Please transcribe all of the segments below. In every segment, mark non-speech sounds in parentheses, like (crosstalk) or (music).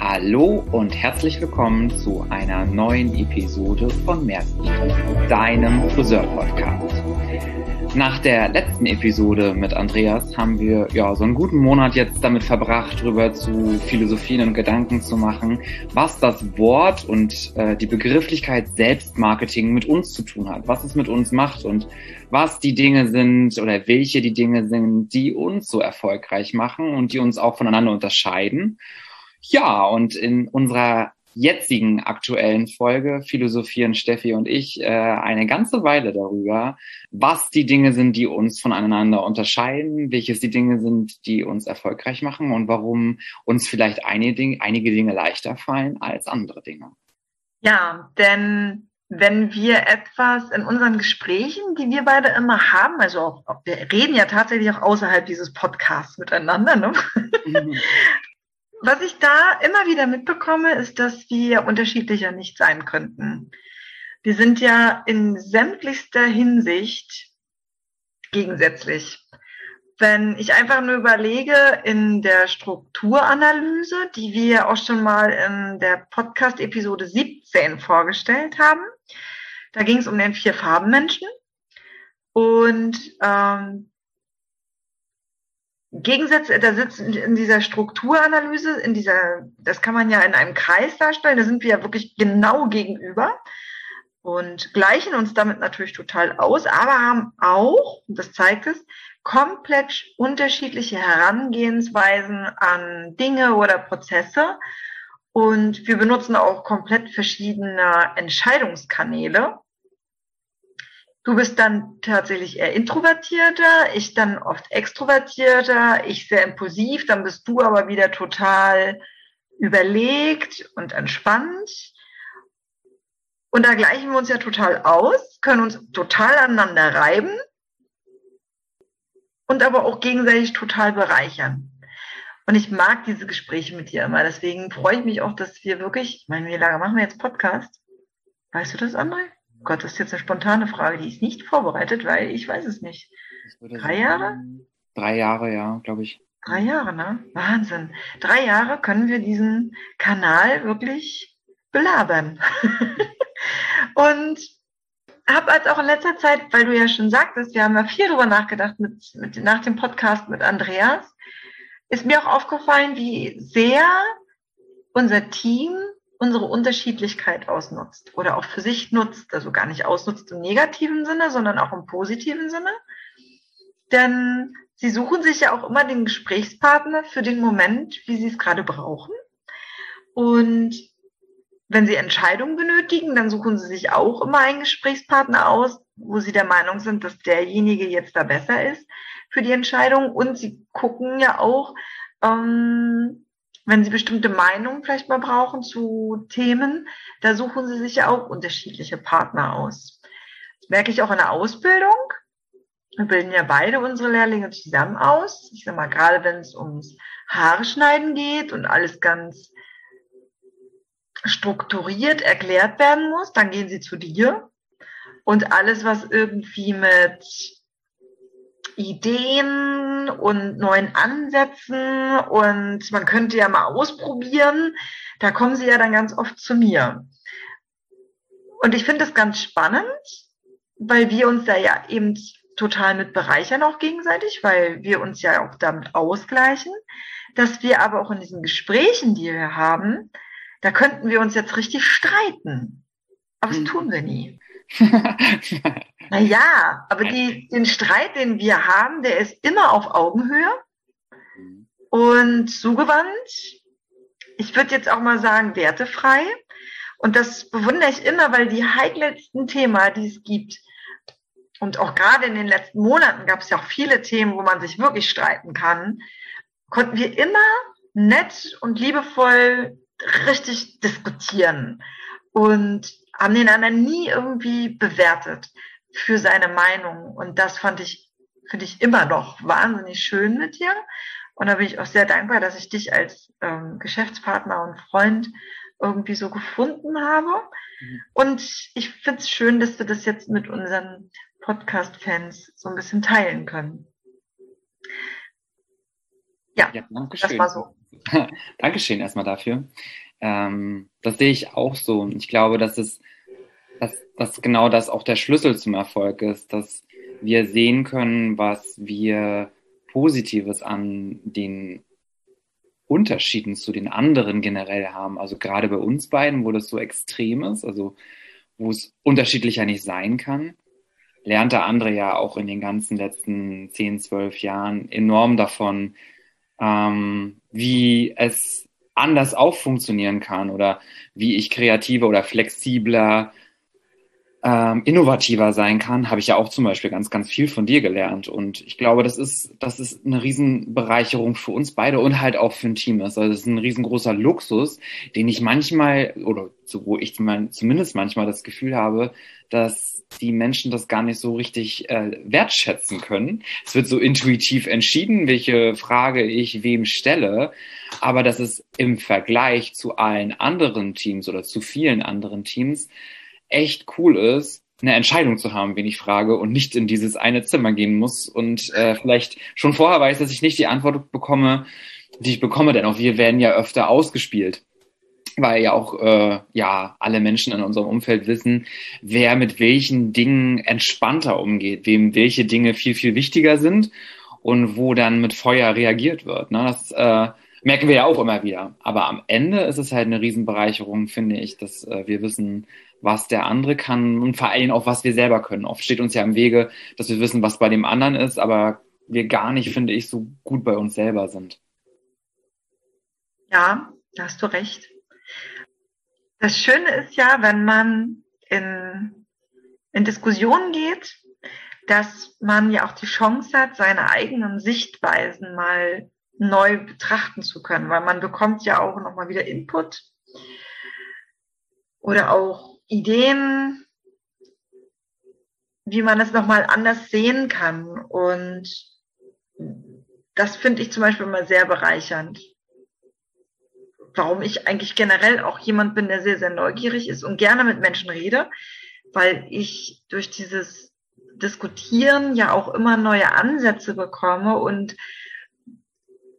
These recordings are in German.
Hallo und herzlich willkommen zu einer neuen Episode von Mehrsicht, deinem Friseur-Podcast. Nach der letzten Episode mit Andreas haben wir ja so einen guten Monat jetzt damit verbracht, darüber zu philosophieren und Gedanken zu machen, was das Wort und äh, die Begrifflichkeit Selbstmarketing mit uns zu tun hat, was es mit uns macht und was die Dinge sind oder welche die Dinge sind, die uns so erfolgreich machen und die uns auch voneinander unterscheiden. Ja, und in unserer jetzigen aktuellen Folge philosophieren Steffi und ich äh, eine ganze Weile darüber, was die Dinge sind, die uns voneinander unterscheiden, welches die Dinge sind, die uns erfolgreich machen und warum uns vielleicht einige Dinge, einige Dinge leichter fallen als andere Dinge. Ja, denn wenn wir etwas in unseren Gesprächen, die wir beide immer haben, also auch, wir reden ja tatsächlich auch außerhalb dieses Podcasts miteinander, ne? Mhm. (laughs) Was ich da immer wieder mitbekomme, ist, dass wir unterschiedlicher nicht sein könnten. Wir sind ja in sämtlichster Hinsicht gegensätzlich. Wenn ich einfach nur überlege, in der Strukturanalyse, die wir auch schon mal in der Podcast-Episode 17 vorgestellt haben, da ging es um den Vier-Farben-Menschen. Und ähm, Gegensätze, da sitzen in dieser Strukturanalyse, in dieser, das kann man ja in einem Kreis darstellen, da sind wir ja wirklich genau gegenüber und gleichen uns damit natürlich total aus, aber haben auch, und das zeigt es, komplett unterschiedliche Herangehensweisen an Dinge oder Prozesse. Und wir benutzen auch komplett verschiedene Entscheidungskanäle. Du bist dann tatsächlich eher introvertierter, ich dann oft extrovertierter, ich sehr impulsiv, dann bist du aber wieder total überlegt und entspannt. Und da gleichen wir uns ja total aus, können uns total aneinander reiben und aber auch gegenseitig total bereichern. Und ich mag diese Gespräche mit dir immer. Deswegen freue ich mich auch, dass wir wirklich, ich meine, wie lange machen wir jetzt Podcast? Weißt du das, André? Gott, das ist jetzt eine spontane Frage, die ist nicht vorbereitet, weil ich weiß es nicht. Drei Jahre? Drei Jahre, ja, glaube ich. Drei Jahre, ne? Wahnsinn. Drei Jahre können wir diesen Kanal wirklich belabern. (laughs) und habe als auch in letzter Zeit, weil du ja schon sagtest, wir haben ja viel darüber nachgedacht mit, mit, nach dem Podcast mit Andreas, ist mir auch aufgefallen, wie sehr unser Team unsere Unterschiedlichkeit ausnutzt oder auch für sich nutzt, also gar nicht ausnutzt im negativen Sinne, sondern auch im positiven Sinne. Denn sie suchen sich ja auch immer den Gesprächspartner für den Moment, wie sie es gerade brauchen. Und wenn sie Entscheidungen benötigen, dann suchen sie sich auch immer einen Gesprächspartner aus, wo sie der Meinung sind, dass derjenige jetzt da besser ist für die Entscheidung. Und sie gucken ja auch, ähm, wenn Sie bestimmte Meinungen vielleicht mal brauchen zu Themen, da suchen Sie sich ja auch unterschiedliche Partner aus. Das merke ich auch in der Ausbildung. Wir bilden ja beide unsere Lehrlinge zusammen aus. Ich sage mal, gerade wenn es ums Haare schneiden geht und alles ganz strukturiert erklärt werden muss, dann gehen sie zu dir. Und alles, was irgendwie mit Ideen und neuen Ansätzen und man könnte ja mal ausprobieren. Da kommen sie ja dann ganz oft zu mir. Und ich finde das ganz spannend, weil wir uns da ja eben total mit bereichern auch gegenseitig, weil wir uns ja auch damit ausgleichen, dass wir aber auch in diesen Gesprächen, die wir haben, da könnten wir uns jetzt richtig streiten. Aber das mhm. tun wir nie. (laughs) naja, aber die, den Streit, den wir haben, der ist immer auf Augenhöhe und zugewandt. Ich würde jetzt auch mal sagen, wertefrei. Und das bewundere ich immer, weil die heikelsten Themen, die es gibt, und auch gerade in den letzten Monaten gab es ja auch viele Themen, wo man sich wirklich streiten kann, konnten wir immer nett und liebevoll richtig diskutieren. Und haben den anderen nie irgendwie bewertet für seine Meinung. Und das fand ich, finde ich immer noch wahnsinnig schön mit dir. Und da bin ich auch sehr dankbar, dass ich dich als ähm, Geschäftspartner und Freund irgendwie so gefunden habe. Mhm. Und ich finde es schön, dass wir das jetzt mit unseren Podcast-Fans so ein bisschen teilen können. Ja, ja das war so (laughs) Dankeschön erstmal dafür. Ähm, das sehe ich auch so. Ich glaube, dass es, dass, genau das auch der Schlüssel zum Erfolg ist, dass wir sehen können, was wir Positives an den Unterschieden zu den anderen generell haben. Also gerade bei uns beiden, wo das so extrem ist, also wo es unterschiedlicher nicht sein kann, lernt der andere ja auch in den ganzen letzten 10, 12 Jahren enorm davon, ähm, wie es anders auch funktionieren kann oder wie ich kreativer oder flexibler ähm, innovativer sein kann, habe ich ja auch zum Beispiel ganz, ganz viel von dir gelernt. Und ich glaube, das ist, das ist eine Riesenbereicherung für uns beide und halt auch für ein Team ist. Also das ist ein riesengroßer Luxus, den ich manchmal, oder so, wo ich zumindest manchmal das Gefühl habe, dass die Menschen das gar nicht so richtig äh, wertschätzen können. Es wird so intuitiv entschieden, welche Frage ich wem stelle, aber dass es im Vergleich zu allen anderen Teams oder zu vielen anderen Teams echt cool ist, eine Entscheidung zu haben, wen ich frage und nicht in dieses eine Zimmer gehen muss und äh, vielleicht schon vorher weiß, dass ich nicht die Antwort bekomme, die ich bekomme, denn auch wir werden ja öfter ausgespielt, weil ja auch äh, ja alle Menschen in unserem Umfeld wissen, wer mit welchen Dingen entspannter umgeht, wem welche Dinge viel viel wichtiger sind und wo dann mit Feuer reagiert wird. Ne? Das äh, merken wir ja auch immer wieder. Aber am Ende ist es halt eine Riesenbereicherung, finde ich, dass äh, wir wissen, was der andere kann und vor allem auch, was wir selber können. Oft steht uns ja im Wege, dass wir wissen, was bei dem anderen ist, aber wir gar nicht, finde ich, so gut bei uns selber sind. Ja, da hast du recht. Das Schöne ist ja, wenn man in, in Diskussionen geht, dass man ja auch die Chance hat, seine eigenen Sichtweisen mal neu betrachten zu können, weil man bekommt ja auch nochmal wieder Input oder auch Ideen, wie man es nochmal anders sehen kann. Und das finde ich zum Beispiel immer sehr bereichernd. Warum ich eigentlich generell auch jemand bin, der sehr, sehr neugierig ist und gerne mit Menschen rede, weil ich durch dieses Diskutieren ja auch immer neue Ansätze bekomme und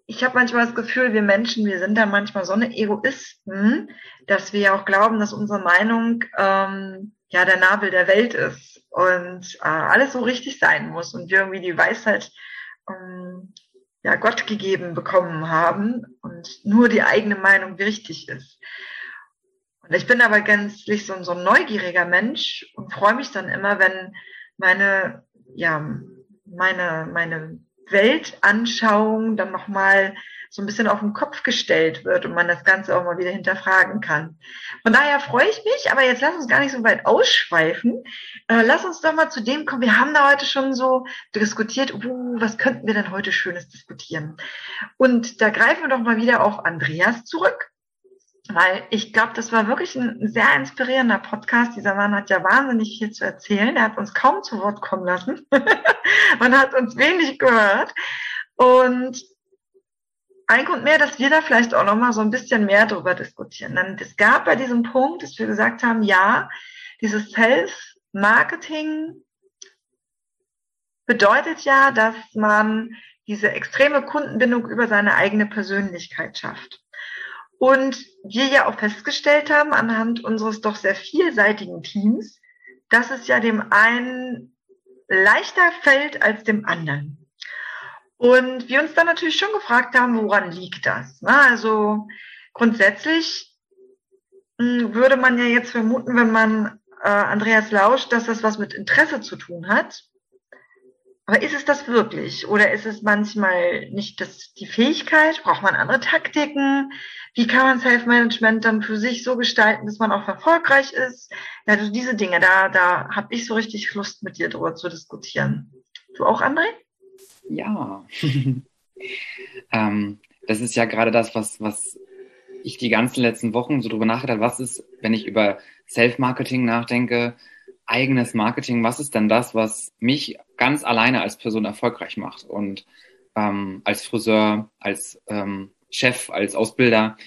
ich habe manchmal das Gefühl, wir Menschen, wir sind da manchmal so eine Egoisten, dass wir auch glauben, dass unsere Meinung ähm, ja der Nabel der Welt ist und äh, alles so richtig sein muss und wir irgendwie die Weisheit ähm, ja Gott gegeben bekommen haben und nur die eigene Meinung richtig ist. Und ich bin aber gänzlich so, so ein neugieriger Mensch und freue mich dann immer, wenn meine ja meine meine Weltanschauung dann nochmal so ein bisschen auf den Kopf gestellt wird und man das Ganze auch mal wieder hinterfragen kann. Von daher freue ich mich, aber jetzt lass uns gar nicht so weit ausschweifen. Äh, lass uns doch mal zu dem kommen. Wir haben da heute schon so diskutiert, uh, was könnten wir denn heute Schönes diskutieren? Und da greifen wir doch mal wieder auf Andreas zurück weil ich glaube, das war wirklich ein sehr inspirierender Podcast. Dieser Mann hat ja wahnsinnig viel zu erzählen. Er hat uns kaum zu Wort kommen lassen. (laughs) Man hat uns wenig gehört. Und ein Grund mehr, dass wir da vielleicht auch noch mal so ein bisschen mehr darüber diskutieren. Denn es gab bei diesem Punkt, dass wir gesagt haben, ja, dieses Self-Marketing bedeutet ja, dass man diese extreme Kundenbindung über seine eigene Persönlichkeit schafft. Und wir ja auch festgestellt haben anhand unseres doch sehr vielseitigen Teams, dass es ja dem einen leichter fällt als dem anderen. Und wir uns dann natürlich schon gefragt haben, woran liegt das? Also grundsätzlich hm, würde man ja jetzt vermuten, wenn man äh, Andreas lauscht, dass das was mit Interesse zu tun hat. Aber ist es das wirklich? Oder ist es manchmal nicht das, die Fähigkeit? Braucht man andere Taktiken? Wie kann man Self-Management dann für sich so gestalten, dass man auch erfolgreich ist? Ja, also diese Dinge, da, da habe ich so richtig Lust, mit dir drüber zu diskutieren. Du auch, André? Ja. (laughs) ähm, das ist ja gerade das, was, was ich die ganzen letzten Wochen so drüber nachgedacht habe. Was ist, wenn ich über Self-Marketing nachdenke, eigenes Marketing, was ist denn das, was mich ganz alleine als Person erfolgreich macht? Und ähm, als Friseur, als ähm, Chef, als Ausbilder.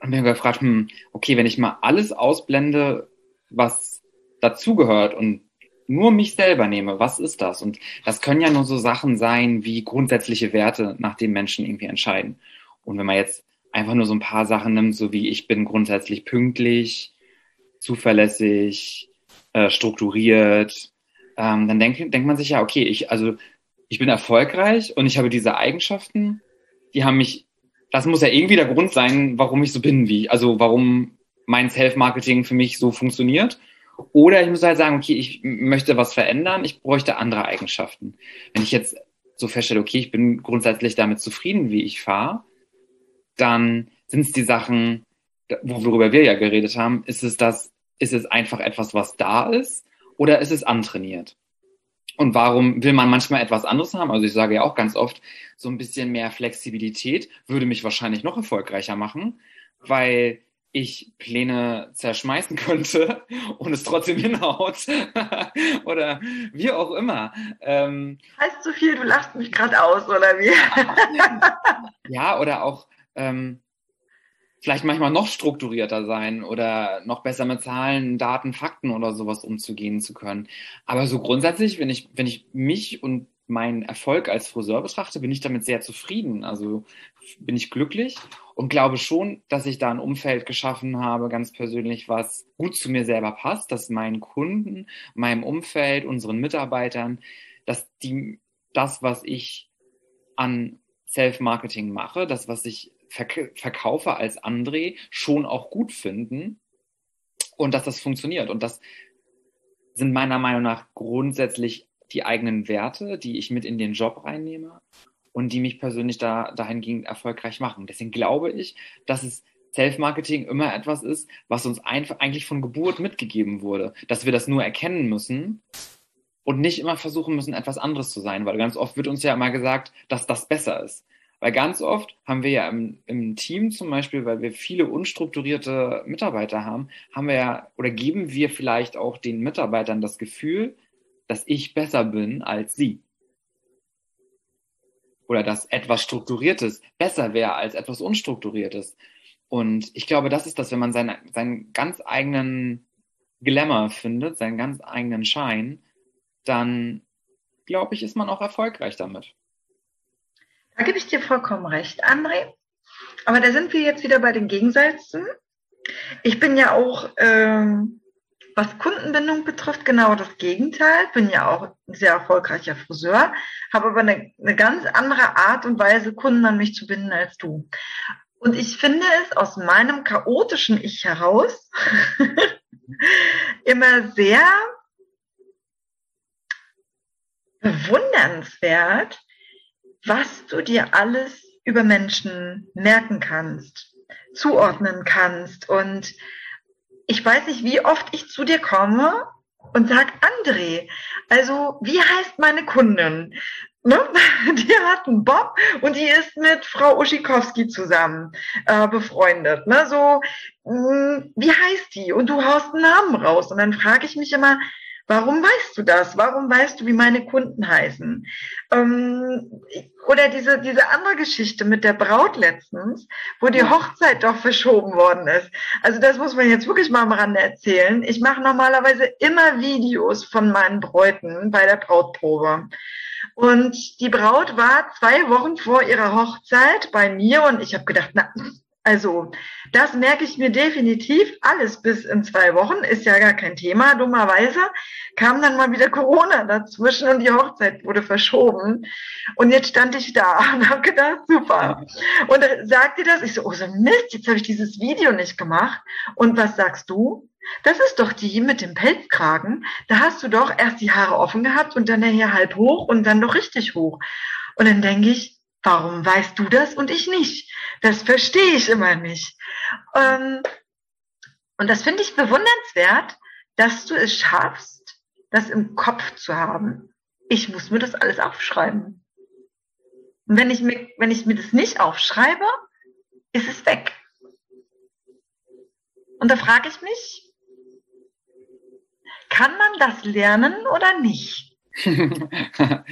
Und mir gefragt, hm, okay, wenn ich mal alles ausblende, was dazugehört und nur mich selber nehme, was ist das? Und das können ja nur so Sachen sein wie grundsätzliche Werte, nach denen Menschen irgendwie entscheiden. Und wenn man jetzt einfach nur so ein paar Sachen nimmt, so wie ich bin grundsätzlich pünktlich, zuverlässig, äh, strukturiert, ähm, dann denkt, denkt man sich ja, okay, ich, also ich bin erfolgreich und ich habe diese Eigenschaften, die haben mich, das muss ja irgendwie der Grund sein, warum ich so bin, wie, also warum mein Self-Marketing für mich so funktioniert. Oder ich muss halt sagen, okay, ich möchte was verändern, ich bräuchte andere Eigenschaften. Wenn ich jetzt so feststelle, okay, ich bin grundsätzlich damit zufrieden, wie ich fahre, dann sind es die Sachen, worüber wir ja geredet haben, ist es das, ist es einfach etwas, was da ist oder ist es antrainiert? Und warum will man manchmal etwas anderes haben? Also ich sage ja auch ganz oft, so ein bisschen mehr Flexibilität würde mich wahrscheinlich noch erfolgreicher machen, weil ich Pläne zerschmeißen (laughs) könnte und es trotzdem hinhaut (laughs) oder wie auch immer. Ähm, heißt so viel, du lachst mich gerade aus oder wie? (laughs) ja, oder auch ähm, vielleicht manchmal noch strukturierter sein oder noch besser mit Zahlen, Daten, Fakten oder sowas umzugehen zu können. Aber so grundsätzlich, wenn ich, wenn ich mich und meinen Erfolg als Friseur betrachte, bin ich damit sehr zufrieden. Also bin ich glücklich und glaube schon, dass ich da ein Umfeld geschaffen habe, ganz persönlich, was gut zu mir selber passt, dass meinen Kunden, meinem Umfeld, unseren Mitarbeitern, dass die das, was ich an Self-Marketing mache, das, was ich verk verkaufe als André, schon auch gut finden und dass das funktioniert. Und das sind meiner Meinung nach grundsätzlich die eigenen Werte, die ich mit in den Job reinnehme und die mich persönlich da dahingehend erfolgreich machen. Deswegen glaube ich, dass es Self-Marketing immer etwas ist, was uns eigentlich von Geburt mitgegeben wurde, dass wir das nur erkennen müssen und nicht immer versuchen müssen, etwas anderes zu sein, weil ganz oft wird uns ja immer gesagt, dass das besser ist. Weil ganz oft haben wir ja im, im Team zum Beispiel, weil wir viele unstrukturierte Mitarbeiter haben, haben wir ja oder geben wir vielleicht auch den Mitarbeitern das Gefühl, dass ich besser bin als sie oder dass etwas Strukturiertes besser wäre als etwas Unstrukturiertes. Und ich glaube, das ist das, wenn man seinen, seinen ganz eigenen Glamour findet, seinen ganz eigenen Schein, dann glaube ich, ist man auch erfolgreich damit. Da gebe ich dir vollkommen recht, André. Aber da sind wir jetzt wieder bei den Gegensätzen. Ich bin ja auch ähm, was Kundenbindung betrifft, genau das Gegenteil. Bin ja auch ein sehr erfolgreicher Friseur, habe aber eine, eine ganz andere Art und Weise, Kunden an mich zu binden als du. Und ich finde es aus meinem chaotischen Ich heraus (laughs) immer sehr bewundernswert, was du dir alles über Menschen merken kannst, zuordnen kannst und ich weiß nicht, wie oft ich zu dir komme und sag, André, also wie heißt meine Kundin? Ne? (laughs) Die hat einen Bob und die ist mit Frau Uschikowski zusammen äh, befreundet. Ne? So, mh, hm, wie heißt die? Und du haust einen Namen raus. Und dann frage ich mich immer, Warum weißt du das? Warum weißt du, wie meine Kunden heißen? Ähm, oder diese, diese andere Geschichte mit der Braut letztens, wo die Hochzeit doch verschoben worden ist. Also das muss man jetzt wirklich mal am Rande erzählen. Ich mache normalerweise immer Videos von meinen Bräuten bei der Brautprobe. Und die Braut war zwei Wochen vor ihrer Hochzeit bei mir und ich habe gedacht, na, also, das merke ich mir definitiv. Alles bis in zwei Wochen ist ja gar kein Thema. Dummerweise kam dann mal wieder Corona dazwischen und die Hochzeit wurde verschoben. Und jetzt stand ich da (laughs) und habe gedacht, super. Und sagte das, ich so, oh so Mist, jetzt habe ich dieses Video nicht gemacht. Und was sagst du? Das ist doch die mit dem Pelzkragen. Da hast du doch erst die Haare offen gehabt und dann nachher halb hoch und dann doch richtig hoch. Und dann denke ich, Warum weißt du das und ich nicht? Das verstehe ich immer nicht. Ähm, und das finde ich bewundernswert, dass du es schaffst, das im Kopf zu haben. Ich muss mir das alles aufschreiben. Und wenn ich mir, wenn ich mir das nicht aufschreibe, ist es weg. Und da frage ich mich, kann man das lernen oder nicht? (laughs)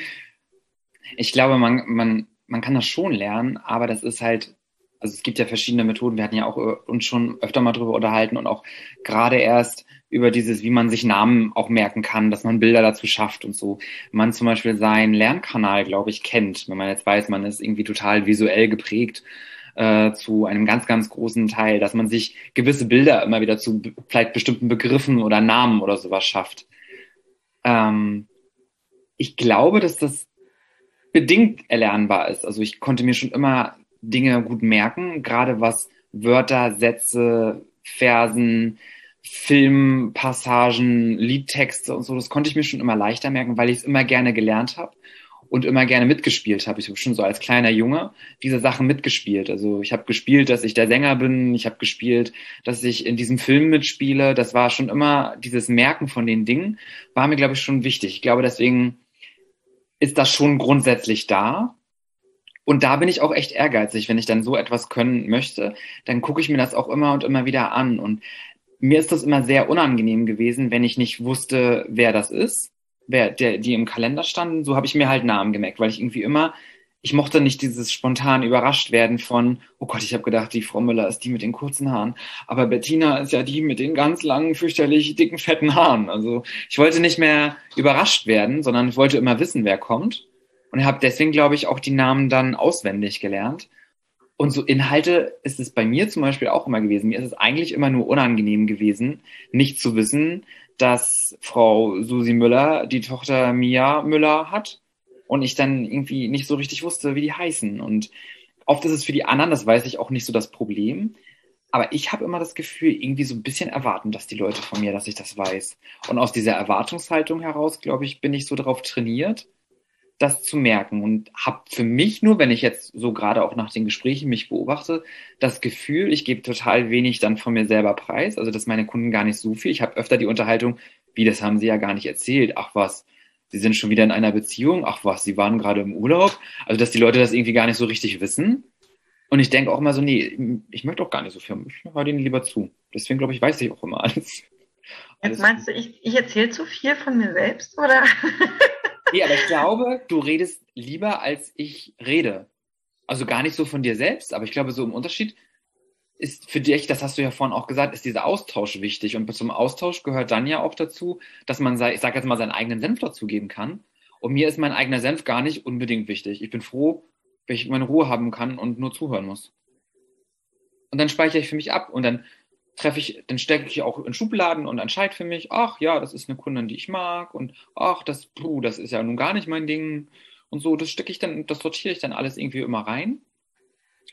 ich glaube, man, man, man kann das schon lernen, aber das ist halt, also es gibt ja verschiedene Methoden. Wir hatten ja auch äh, uns schon öfter mal drüber unterhalten und auch gerade erst über dieses, wie man sich Namen auch merken kann, dass man Bilder dazu schafft und so. Man zum Beispiel seinen Lernkanal, glaube ich, kennt, wenn man jetzt weiß, man ist irgendwie total visuell geprägt, äh, zu einem ganz, ganz großen Teil, dass man sich gewisse Bilder immer wieder zu vielleicht bestimmten Begriffen oder Namen oder sowas schafft. Ähm, ich glaube, dass das bedingt erlernbar ist. Also ich konnte mir schon immer Dinge gut merken, gerade was Wörter, Sätze, Versen, Filmpassagen, Liedtexte und so, das konnte ich mir schon immer leichter merken, weil ich es immer gerne gelernt habe und immer gerne mitgespielt habe. Ich habe schon so als kleiner Junge diese Sachen mitgespielt. Also ich habe gespielt, dass ich der Sänger bin, ich habe gespielt, dass ich in diesem Film mitspiele. Das war schon immer dieses Merken von den Dingen, war mir, glaube ich, schon wichtig. Ich glaube, deswegen ist das schon grundsätzlich da. Und da bin ich auch echt ehrgeizig. Wenn ich dann so etwas können möchte, dann gucke ich mir das auch immer und immer wieder an. Und mir ist das immer sehr unangenehm gewesen, wenn ich nicht wusste, wer das ist wer, der, die im Kalender standen, so habe ich mir halt Namen gemerkt, weil ich irgendwie immer, ich mochte nicht dieses spontan überrascht werden von, oh Gott, ich habe gedacht, die Frau Müller ist die mit den kurzen Haaren, aber Bettina ist ja die mit den ganz langen, fürchterlich dicken, fetten Haaren. Also ich wollte nicht mehr überrascht werden, sondern ich wollte immer wissen, wer kommt und habe deswegen, glaube ich, auch die Namen dann auswendig gelernt. Und so Inhalte ist es bei mir zum Beispiel auch immer gewesen. Mir ist es eigentlich immer nur unangenehm gewesen, nicht zu wissen, dass Frau Susi Müller die Tochter Mia Müller hat und ich dann irgendwie nicht so richtig wusste, wie die heißen. Und oft ist es für die anderen, das weiß ich auch nicht so das Problem. Aber ich habe immer das Gefühl, irgendwie so ein bisschen erwarten, dass die Leute von mir, dass ich das weiß. Und aus dieser Erwartungshaltung heraus, glaube ich, bin ich so darauf trainiert, das zu merken und habe für mich nur, wenn ich jetzt so gerade auch nach den Gesprächen mich beobachte, das Gefühl, ich gebe total wenig dann von mir selber preis, also dass meine Kunden gar nicht so viel. Ich habe öfter die Unterhaltung, wie das haben sie ja gar nicht erzählt. Ach was, sie sind schon wieder in einer Beziehung. Ach was, sie waren gerade im Urlaub. Also dass die Leute das irgendwie gar nicht so richtig wissen. Und ich denke auch immer so, nee, ich möchte auch gar nicht so viel. Ich höre denen lieber zu. Deswegen glaube ich, weiß ich auch immer alles. Jetzt meinst du, ich, ich erzähle zu viel von mir selbst, oder? (laughs) Nee, aber ich glaube, du redest lieber, als ich rede. Also gar nicht so von dir selbst, aber ich glaube, so im Unterschied ist für dich, das hast du ja vorhin auch gesagt, ist dieser Austausch wichtig. Und zum Austausch gehört dann ja auch dazu, dass man, ich sage jetzt mal, seinen eigenen Senf dazugeben kann. Und mir ist mein eigener Senf gar nicht unbedingt wichtig. Ich bin froh, wenn ich meine Ruhe haben kann und nur zuhören muss. Und dann speichere ich für mich ab und dann treffe ich, dann stecke ich auch in Schubladen und entscheide für mich, ach ja, das ist eine Kundin, die ich mag und ach, das, puh, das ist ja nun gar nicht mein Ding und so, das stecke ich dann, das sortiere ich dann alles irgendwie immer rein.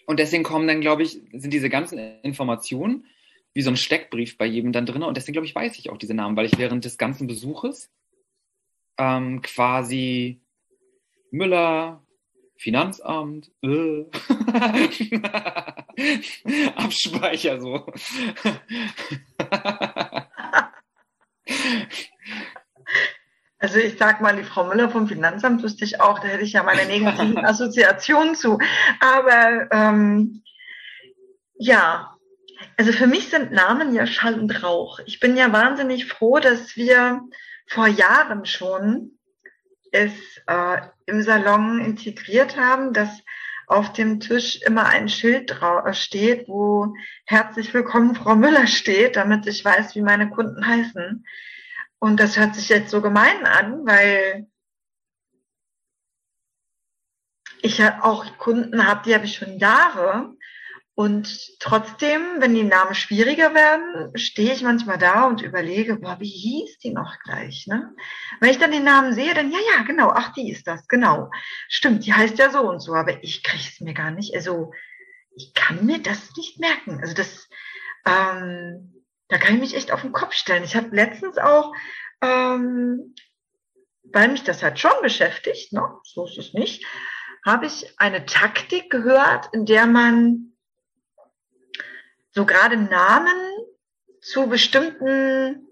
Und deswegen kommen dann, glaube ich, sind diese ganzen Informationen wie so ein Steckbrief bei jedem dann drin. Und deswegen, glaube ich, weiß ich auch diese Namen, weil ich während des ganzen Besuches ähm, quasi Müller, Finanzamt, äh. (laughs) Abspeicher so. (laughs) (laughs) Also ich sag mal, die Frau Müller vom Finanzamt wüsste ich auch, da hätte ich ja meine negativen (laughs) Assoziationen zu. Aber ähm, ja, also für mich sind Namen ja Schall und Rauch. Ich bin ja wahnsinnig froh, dass wir vor Jahren schon es äh, im Salon integriert haben, dass auf dem Tisch immer ein Schild äh, steht, wo herzlich willkommen Frau Müller steht, damit ich weiß, wie meine Kunden heißen. Und das hört sich jetzt so gemein an, weil ich ja auch Kunden habe, die habe ich schon Jahre und trotzdem, wenn die Namen schwieriger werden, stehe ich manchmal da und überlege, boah, wie hieß die noch gleich? Ne? Wenn ich dann den Namen sehe, dann ja, ja, genau, ach, die ist das, genau. Stimmt, die heißt ja so und so, aber ich kriege es mir gar nicht. Also ich kann mir das nicht merken. Also das, ähm, da kann ich mich echt auf den Kopf stellen. Ich habe letztens auch, ähm, weil mich das halt schon beschäftigt, ne? so ist es nicht, habe ich eine Taktik gehört, in der man so gerade Namen zu bestimmten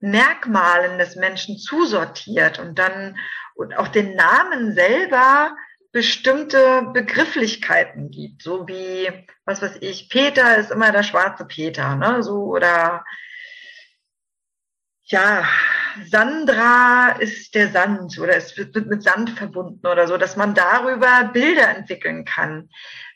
Merkmalen des Menschen zusortiert und dann und auch den Namen selber bestimmte Begrifflichkeiten gibt, so wie, was weiß ich, Peter ist immer der schwarze Peter, ne, so, oder, ja, Sandra ist der Sand oder es wird mit Sand verbunden oder so, dass man darüber Bilder entwickeln kann.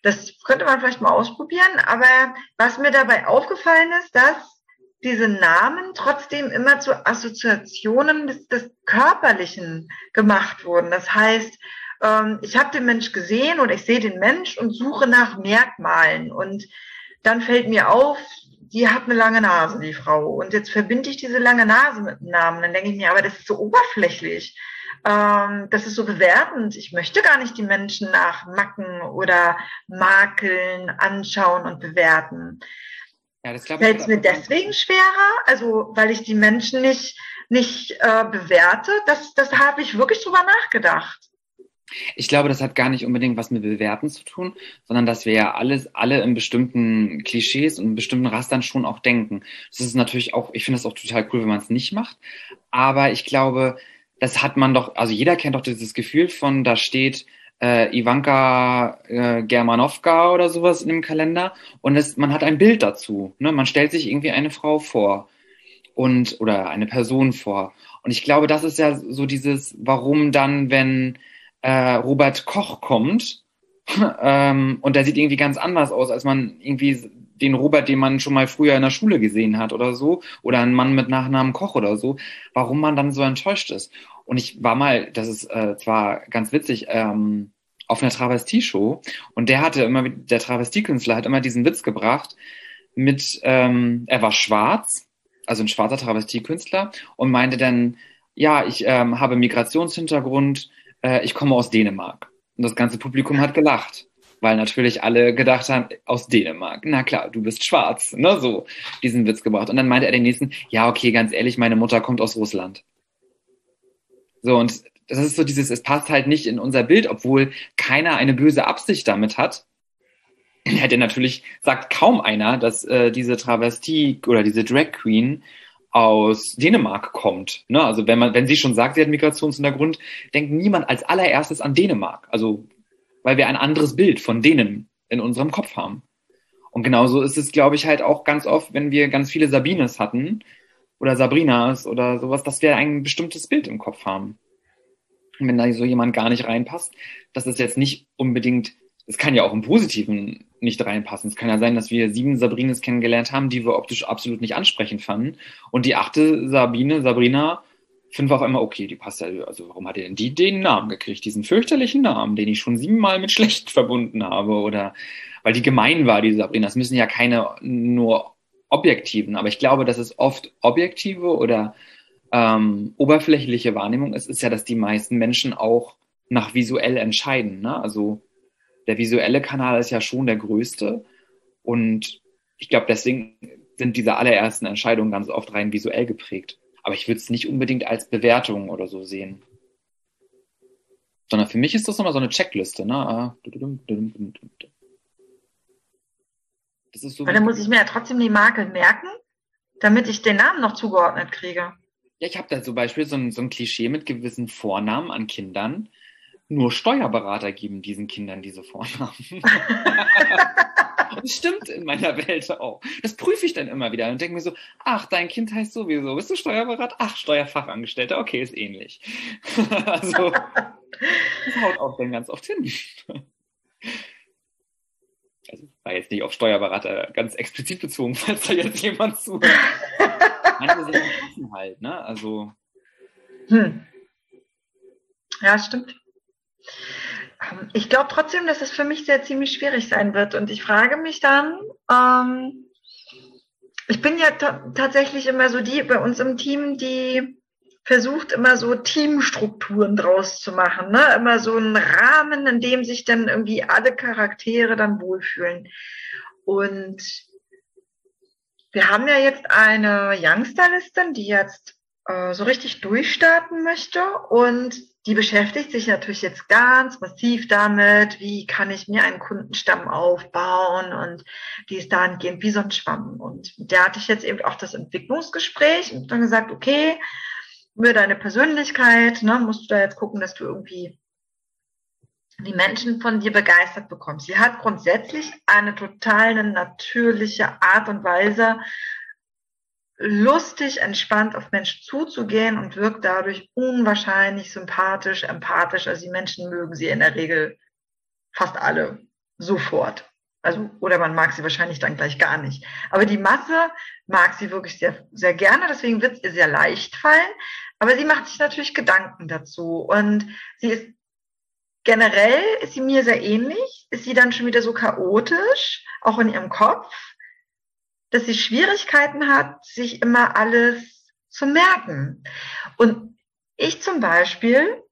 Das könnte man vielleicht mal ausprobieren, aber was mir dabei aufgefallen ist, dass diese Namen trotzdem immer zu Assoziationen des, des Körperlichen gemacht wurden. Das heißt, ähm, ich habe den Mensch gesehen oder ich sehe den Mensch und suche nach Merkmalen. Und dann fällt mir auf, die hat eine lange Nase, die Frau. Und jetzt verbinde ich diese lange Nase mit dem Namen. Dann denke ich mir, aber das ist so oberflächlich. Ähm, das ist so bewertend. Ich möchte gar nicht die Menschen nach Macken oder Makeln anschauen und bewerten. Ja, das Fällt es mir deswegen schwerer? Also, weil ich die Menschen nicht, nicht äh, bewerte? Das, das habe ich wirklich drüber nachgedacht. Ich glaube, das hat gar nicht unbedingt was mit Bewerten zu tun, sondern dass wir ja alles, alle in bestimmten Klischees und bestimmten Rastern schon auch denken. Das ist natürlich auch, ich finde das auch total cool, wenn man es nicht macht. Aber ich glaube, das hat man doch, also jeder kennt doch dieses Gefühl von, da steht äh, Ivanka äh, Germanowka oder sowas in dem Kalender und es, man hat ein Bild dazu. Ne? Man stellt sich irgendwie eine Frau vor und oder eine Person vor. Und ich glaube, das ist ja so dieses, warum dann, wenn äh, Robert Koch kommt (laughs) ähm, und der sieht irgendwie ganz anders aus, als man irgendwie den Robert, den man schon mal früher in der Schule gesehen hat oder so, oder ein Mann mit Nachnamen Koch oder so, warum man dann so enttäuscht ist. Und ich war mal, das ist äh, zwar ganz witzig, ähm, auf einer Travestie-Show und der hatte immer, der Travestiekünstler hat immer diesen Witz gebracht mit, ähm, er war schwarz, also ein schwarzer Travestiekünstler und meinte dann, ja, ich ähm, habe Migrationshintergrund, äh, ich komme aus Dänemark. Und das ganze Publikum hat gelacht, weil natürlich alle gedacht haben, aus Dänemark. Na klar, du bist schwarz, ne, so diesen Witz gebracht. Und dann meinte er den nächsten, ja, okay, ganz ehrlich, meine Mutter kommt aus Russland. So, und das ist so dieses, es passt halt nicht in unser Bild, obwohl keiner eine böse Absicht damit hat. Hätte natürlich, sagt kaum einer, dass äh, diese Travestie oder diese Drag Queen aus Dänemark kommt. Ne? Also wenn man, wenn sie schon sagt, sie hat Migrationshintergrund, denkt niemand als allererstes an Dänemark. Also weil wir ein anderes Bild von denen in unserem Kopf haben. Und genauso ist es, glaube ich, halt auch ganz oft, wenn wir ganz viele Sabines hatten oder Sabrinas oder sowas, dass wir ein bestimmtes Bild im Kopf haben. Und wenn da so jemand gar nicht reinpasst, dass es jetzt nicht unbedingt es kann ja auch im Positiven nicht reinpassen. Es kann ja sein, dass wir sieben Sabrines kennengelernt haben, die wir optisch absolut nicht ansprechend fanden. Und die achte Sabine, Sabrina, wir auf einmal, okay, die passt ja, also warum hat denn die den Namen gekriegt, diesen fürchterlichen Namen, den ich schon siebenmal mit schlecht verbunden habe oder weil die gemein war, die Sabrina. Das müssen ja keine nur objektiven, aber ich glaube, dass es oft objektive oder ähm, oberflächliche Wahrnehmung ist, ist ja, dass die meisten Menschen auch nach visuell entscheiden. Ne? Also der visuelle Kanal ist ja schon der größte. Und ich glaube, deswegen sind diese allerersten Entscheidungen ganz oft rein visuell geprägt. Aber ich würde es nicht unbedingt als Bewertung oder so sehen. Sondern für mich ist das immer so eine Checkliste. Ne? Das ist so Aber dann muss ich mir ja trotzdem die Marke merken, damit ich den Namen noch zugeordnet kriege. Ja, ich habe da zum Beispiel so ein, so ein Klischee mit gewissen Vornamen an Kindern, nur Steuerberater geben diesen Kindern diese Vornamen. (laughs) das stimmt in meiner Welt auch. Das prüfe ich dann immer wieder und denke mir so, ach, dein Kind heißt sowieso. Bist du Steuerberater? Ach, Steuerfachangestellter. Okay, ist ähnlich. (laughs) also, das haut auch dann ganz oft hin. Also, war jetzt nicht auf Steuerberater ganz explizit bezogen, (laughs) falls da jetzt jemand zuhört. Manche Sachen halt, ne? Also. Hm. Ja, stimmt. Ähm, ich glaube trotzdem, dass es für mich sehr ziemlich schwierig sein wird. Und ich frage mich dann, ähm, ich bin ja tatsächlich immer so die bei uns im Team, die versucht immer so Teamstrukturen draus zu machen, ne? Immer so einen Rahmen, in dem sich dann irgendwie alle Charaktere dann wohlfühlen. Und wir haben ja jetzt eine Youngsterlistin, die jetzt äh, so richtig durchstarten möchte und die beschäftigt sich natürlich jetzt ganz massiv damit, wie kann ich mir einen Kundenstamm aufbauen und die ist dahingehend wie so ein Schwamm. Und der hatte ich jetzt eben auch das Entwicklungsgespräch und dann gesagt, okay, über deine Persönlichkeit, ne, musst du da jetzt gucken, dass du irgendwie die Menschen von dir begeistert bekommst. Sie hat grundsätzlich eine total natürliche Art und Weise, lustig, entspannt auf Menschen zuzugehen und wirkt dadurch unwahrscheinlich sympathisch, empathisch. Also die Menschen mögen sie in der Regel fast alle sofort. Also, oder man mag sie wahrscheinlich dann gleich gar nicht. Aber die Masse mag sie wirklich sehr, sehr gerne, deswegen wird es ihr sehr leicht fallen. Aber sie macht sich natürlich Gedanken dazu und sie ist generell ist sie mir sehr ähnlich. Ist sie dann schon wieder so chaotisch, auch in ihrem Kopf, dass sie Schwierigkeiten hat, sich immer alles zu merken. Und ich zum Beispiel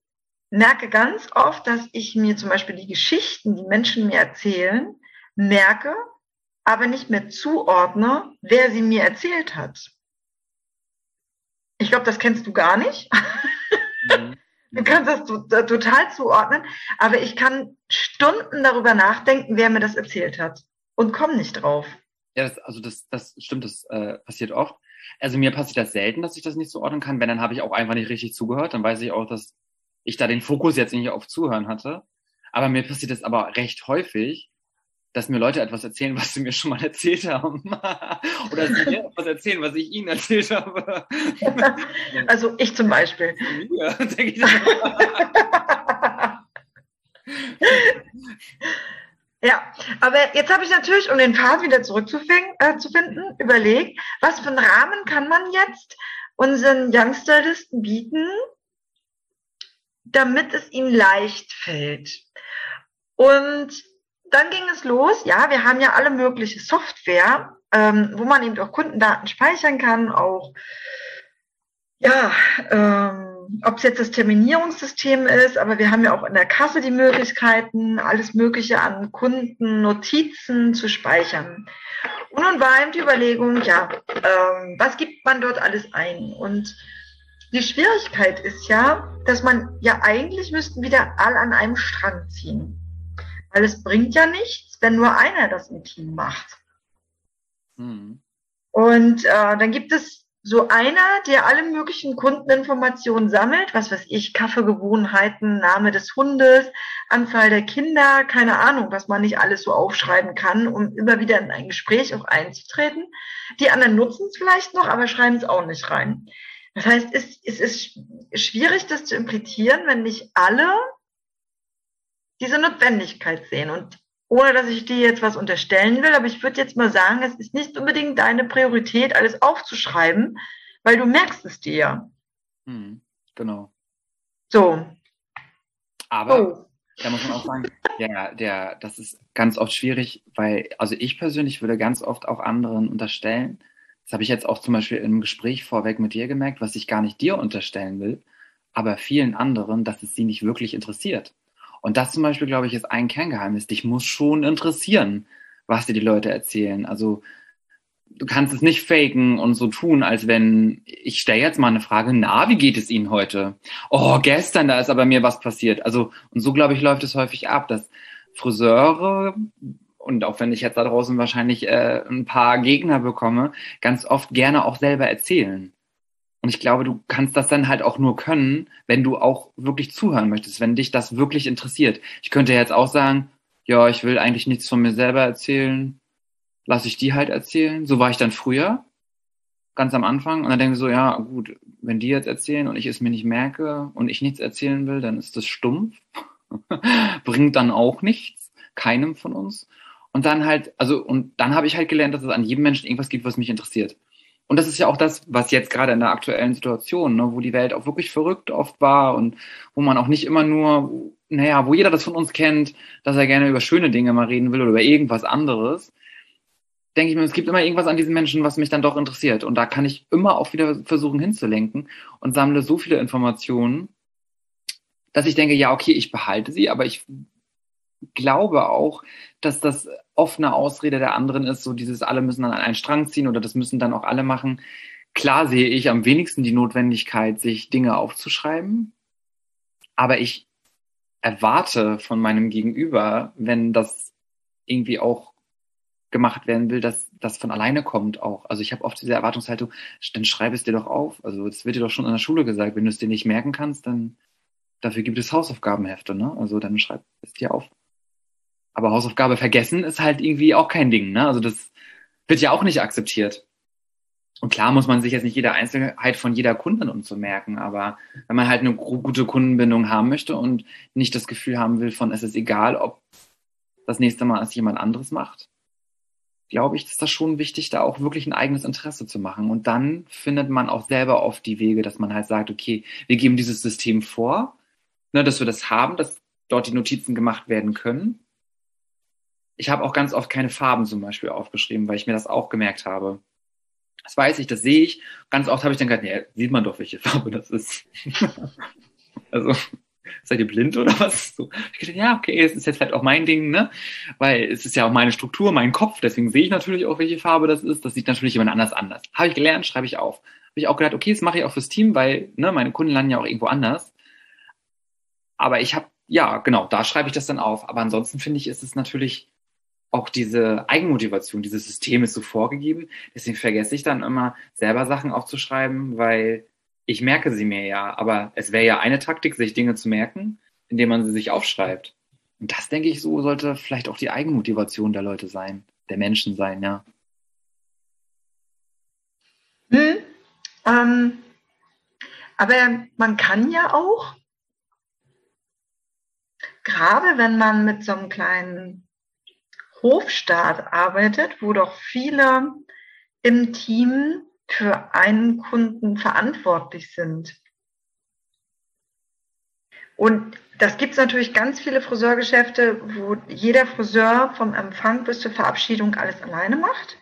merke ganz oft, dass ich mir zum Beispiel die Geschichten, die Menschen mir erzählen, merke, aber nicht mehr zuordne, wer sie mir erzählt hat. Ich glaube, das kennst du gar nicht. Mhm. (laughs) Du kannst das total zuordnen, aber ich kann Stunden darüber nachdenken, wer mir das erzählt hat und komme nicht drauf. Ja, das, also das, das stimmt, das äh, passiert oft. Also mir passiert das selten, dass ich das nicht zuordnen kann. Wenn, dann habe ich auch einfach nicht richtig zugehört. Dann weiß ich auch, dass ich da den Fokus jetzt nicht auf Zuhören hatte. Aber mir passiert das aber recht häufig, dass mir Leute etwas erzählen, (laughs) was sie mir schon mal erzählt haben. (laughs) Oder sie mir etwas erzählen, was ich ihnen erzählt habe. (laughs) also ich zum Beispiel. Ja, denke ich Ja, aber jetzt habe ich natürlich, um den Pfad wieder zurückzufinden, äh, überlegt, was für einen Rahmen kann man jetzt unseren Youngsterlisten bieten, damit es ihm leicht fällt. Und dann ging es los. Ja, wir haben ja alle mögliche Software, ähm, wo man eben auch Kundendaten speichern kann, auch ja, ähm, ob es jetzt das Terminierungssystem ist, aber wir haben ja auch in der Kasse die Möglichkeiten, alles Mögliche an Kundennotizen zu speichern. Und nun war eben die Überlegung, ja, ähm, was gibt man dort alles ein? Und die Schwierigkeit ist ja, dass man ja eigentlich müssten wieder all an einem Strang ziehen. Weil es bringt ja nichts, wenn nur einer das im Team macht. Mhm. Und äh, dann gibt es so einer, der alle möglichen Kundeninformationen sammelt, was weiß ich, Kaffeegewohnheiten, Name des Hundes, Anzahl der Kinder, keine Ahnung, was man nicht alles so aufschreiben kann, um immer wieder in ein Gespräch auch einzutreten. Die anderen nutzen es vielleicht noch, aber schreiben es auch nicht rein. Das heißt, es, es ist schwierig, das zu implizieren, wenn nicht alle diese Notwendigkeit sehen. Und ohne dass ich dir jetzt was unterstellen will, aber ich würde jetzt mal sagen, es ist nicht unbedingt deine Priorität, alles aufzuschreiben, weil du merkst es dir. Hm, genau. So. Aber oh. da muss man auch sagen, der, der, das ist ganz oft schwierig, weil, also ich persönlich würde ganz oft auch anderen unterstellen, das habe ich jetzt auch zum Beispiel im Gespräch vorweg mit dir gemerkt, was ich gar nicht dir unterstellen will, aber vielen anderen, dass es sie nicht wirklich interessiert. Und das zum Beispiel, glaube ich, ist ein Kerngeheimnis. Dich muss schon interessieren, was dir die Leute erzählen. Also du kannst es nicht faken und so tun, als wenn ich stelle jetzt mal eine Frage, na, wie geht es Ihnen heute? Oh, gestern, da ist aber mir was passiert. Also, und so, glaube ich, läuft es häufig ab, dass Friseure, und auch wenn ich jetzt da draußen wahrscheinlich äh, ein paar Gegner bekomme, ganz oft gerne auch selber erzählen. Und ich glaube, du kannst das dann halt auch nur können, wenn du auch wirklich zuhören möchtest, wenn dich das wirklich interessiert. Ich könnte jetzt auch sagen, ja, ich will eigentlich nichts von mir selber erzählen, lass ich die halt erzählen. So war ich dann früher, ganz am Anfang. Und dann denke ich so, ja, gut, wenn die jetzt erzählen und ich es mir nicht merke und ich nichts erzählen will, dann ist das stumpf. (laughs) Bringt dann auch nichts, keinem von uns. Und dann halt, also, und dann habe ich halt gelernt, dass es an jedem Menschen irgendwas gibt, was mich interessiert. Und das ist ja auch das, was jetzt gerade in der aktuellen Situation, ne, wo die Welt auch wirklich verrückt oft war und wo man auch nicht immer nur, naja, wo jeder das von uns kennt, dass er gerne über schöne Dinge mal reden will oder über irgendwas anderes, denke ich mir, es gibt immer irgendwas an diesen Menschen, was mich dann doch interessiert. Und da kann ich immer auch wieder versuchen hinzulenken und sammle so viele Informationen, dass ich denke, ja, okay, ich behalte sie, aber ich glaube auch, dass das oft eine Ausrede der anderen ist, so dieses alle müssen an einen Strang ziehen oder das müssen dann auch alle machen. Klar sehe ich am wenigsten die Notwendigkeit, sich Dinge aufzuschreiben, aber ich erwarte von meinem Gegenüber, wenn das irgendwie auch gemacht werden will, dass das von alleine kommt auch. Also ich habe oft diese Erwartungshaltung, dann schreib es dir doch auf. Also das wird dir doch schon in der Schule gesagt, wenn du es dir nicht merken kannst, dann dafür gibt es Hausaufgabenhefte, ne? Also dann schreib es dir auf. Aber Hausaufgabe vergessen ist halt irgendwie auch kein Ding, ne? Also das wird ja auch nicht akzeptiert. Und klar muss man sich jetzt nicht jede Einzelheit von jeder Kundin umzumerken, aber wenn man halt eine gute Kundenbindung haben möchte und nicht das Gefühl haben will von, es ist egal, ob das nächste Mal es jemand anderes macht, glaube ich, ist das schon wichtig, da auch wirklich ein eigenes Interesse zu machen. Und dann findet man auch selber oft die Wege, dass man halt sagt, okay, wir geben dieses System vor, ne, dass wir das haben, das dort die Notizen gemacht werden können. Ich habe auch ganz oft keine Farben zum Beispiel aufgeschrieben, weil ich mir das auch gemerkt habe. Das weiß ich, das sehe ich. Ganz oft habe ich dann gedacht, nee, sieht man doch, welche Farbe das ist. (laughs) also, seid ihr blind oder was? So, ich dachte, ja, okay, es ist jetzt vielleicht auch mein Ding, ne? Weil es ist ja auch meine Struktur, mein Kopf, deswegen sehe ich natürlich auch, welche Farbe das ist. Das sieht natürlich jemand anders anders. Habe ich gelernt, schreibe ich auf. Habe ich auch gedacht, okay, das mache ich auch fürs Team, weil ne, meine Kunden landen ja auch irgendwo anders. Aber ich habe, ja, genau, da schreibe ich das dann auf. Aber ansonsten finde ich, ist es natürlich auch diese Eigenmotivation, dieses System ist so vorgegeben. Deswegen vergesse ich dann immer selber Sachen aufzuschreiben, weil ich merke sie mir ja. Aber es wäre ja eine Taktik, sich Dinge zu merken, indem man sie sich aufschreibt. Und das, denke ich, so sollte vielleicht auch die Eigenmotivation der Leute sein, der Menschen sein, ja. Hm, ähm, aber man kann ja auch, gerade wenn man mit so einem kleinen Hofstaat arbeitet, wo doch viele im Team für einen Kunden verantwortlich sind. Und das gibt es natürlich ganz viele Friseurgeschäfte, wo jeder Friseur vom Empfang bis zur Verabschiedung alles alleine macht.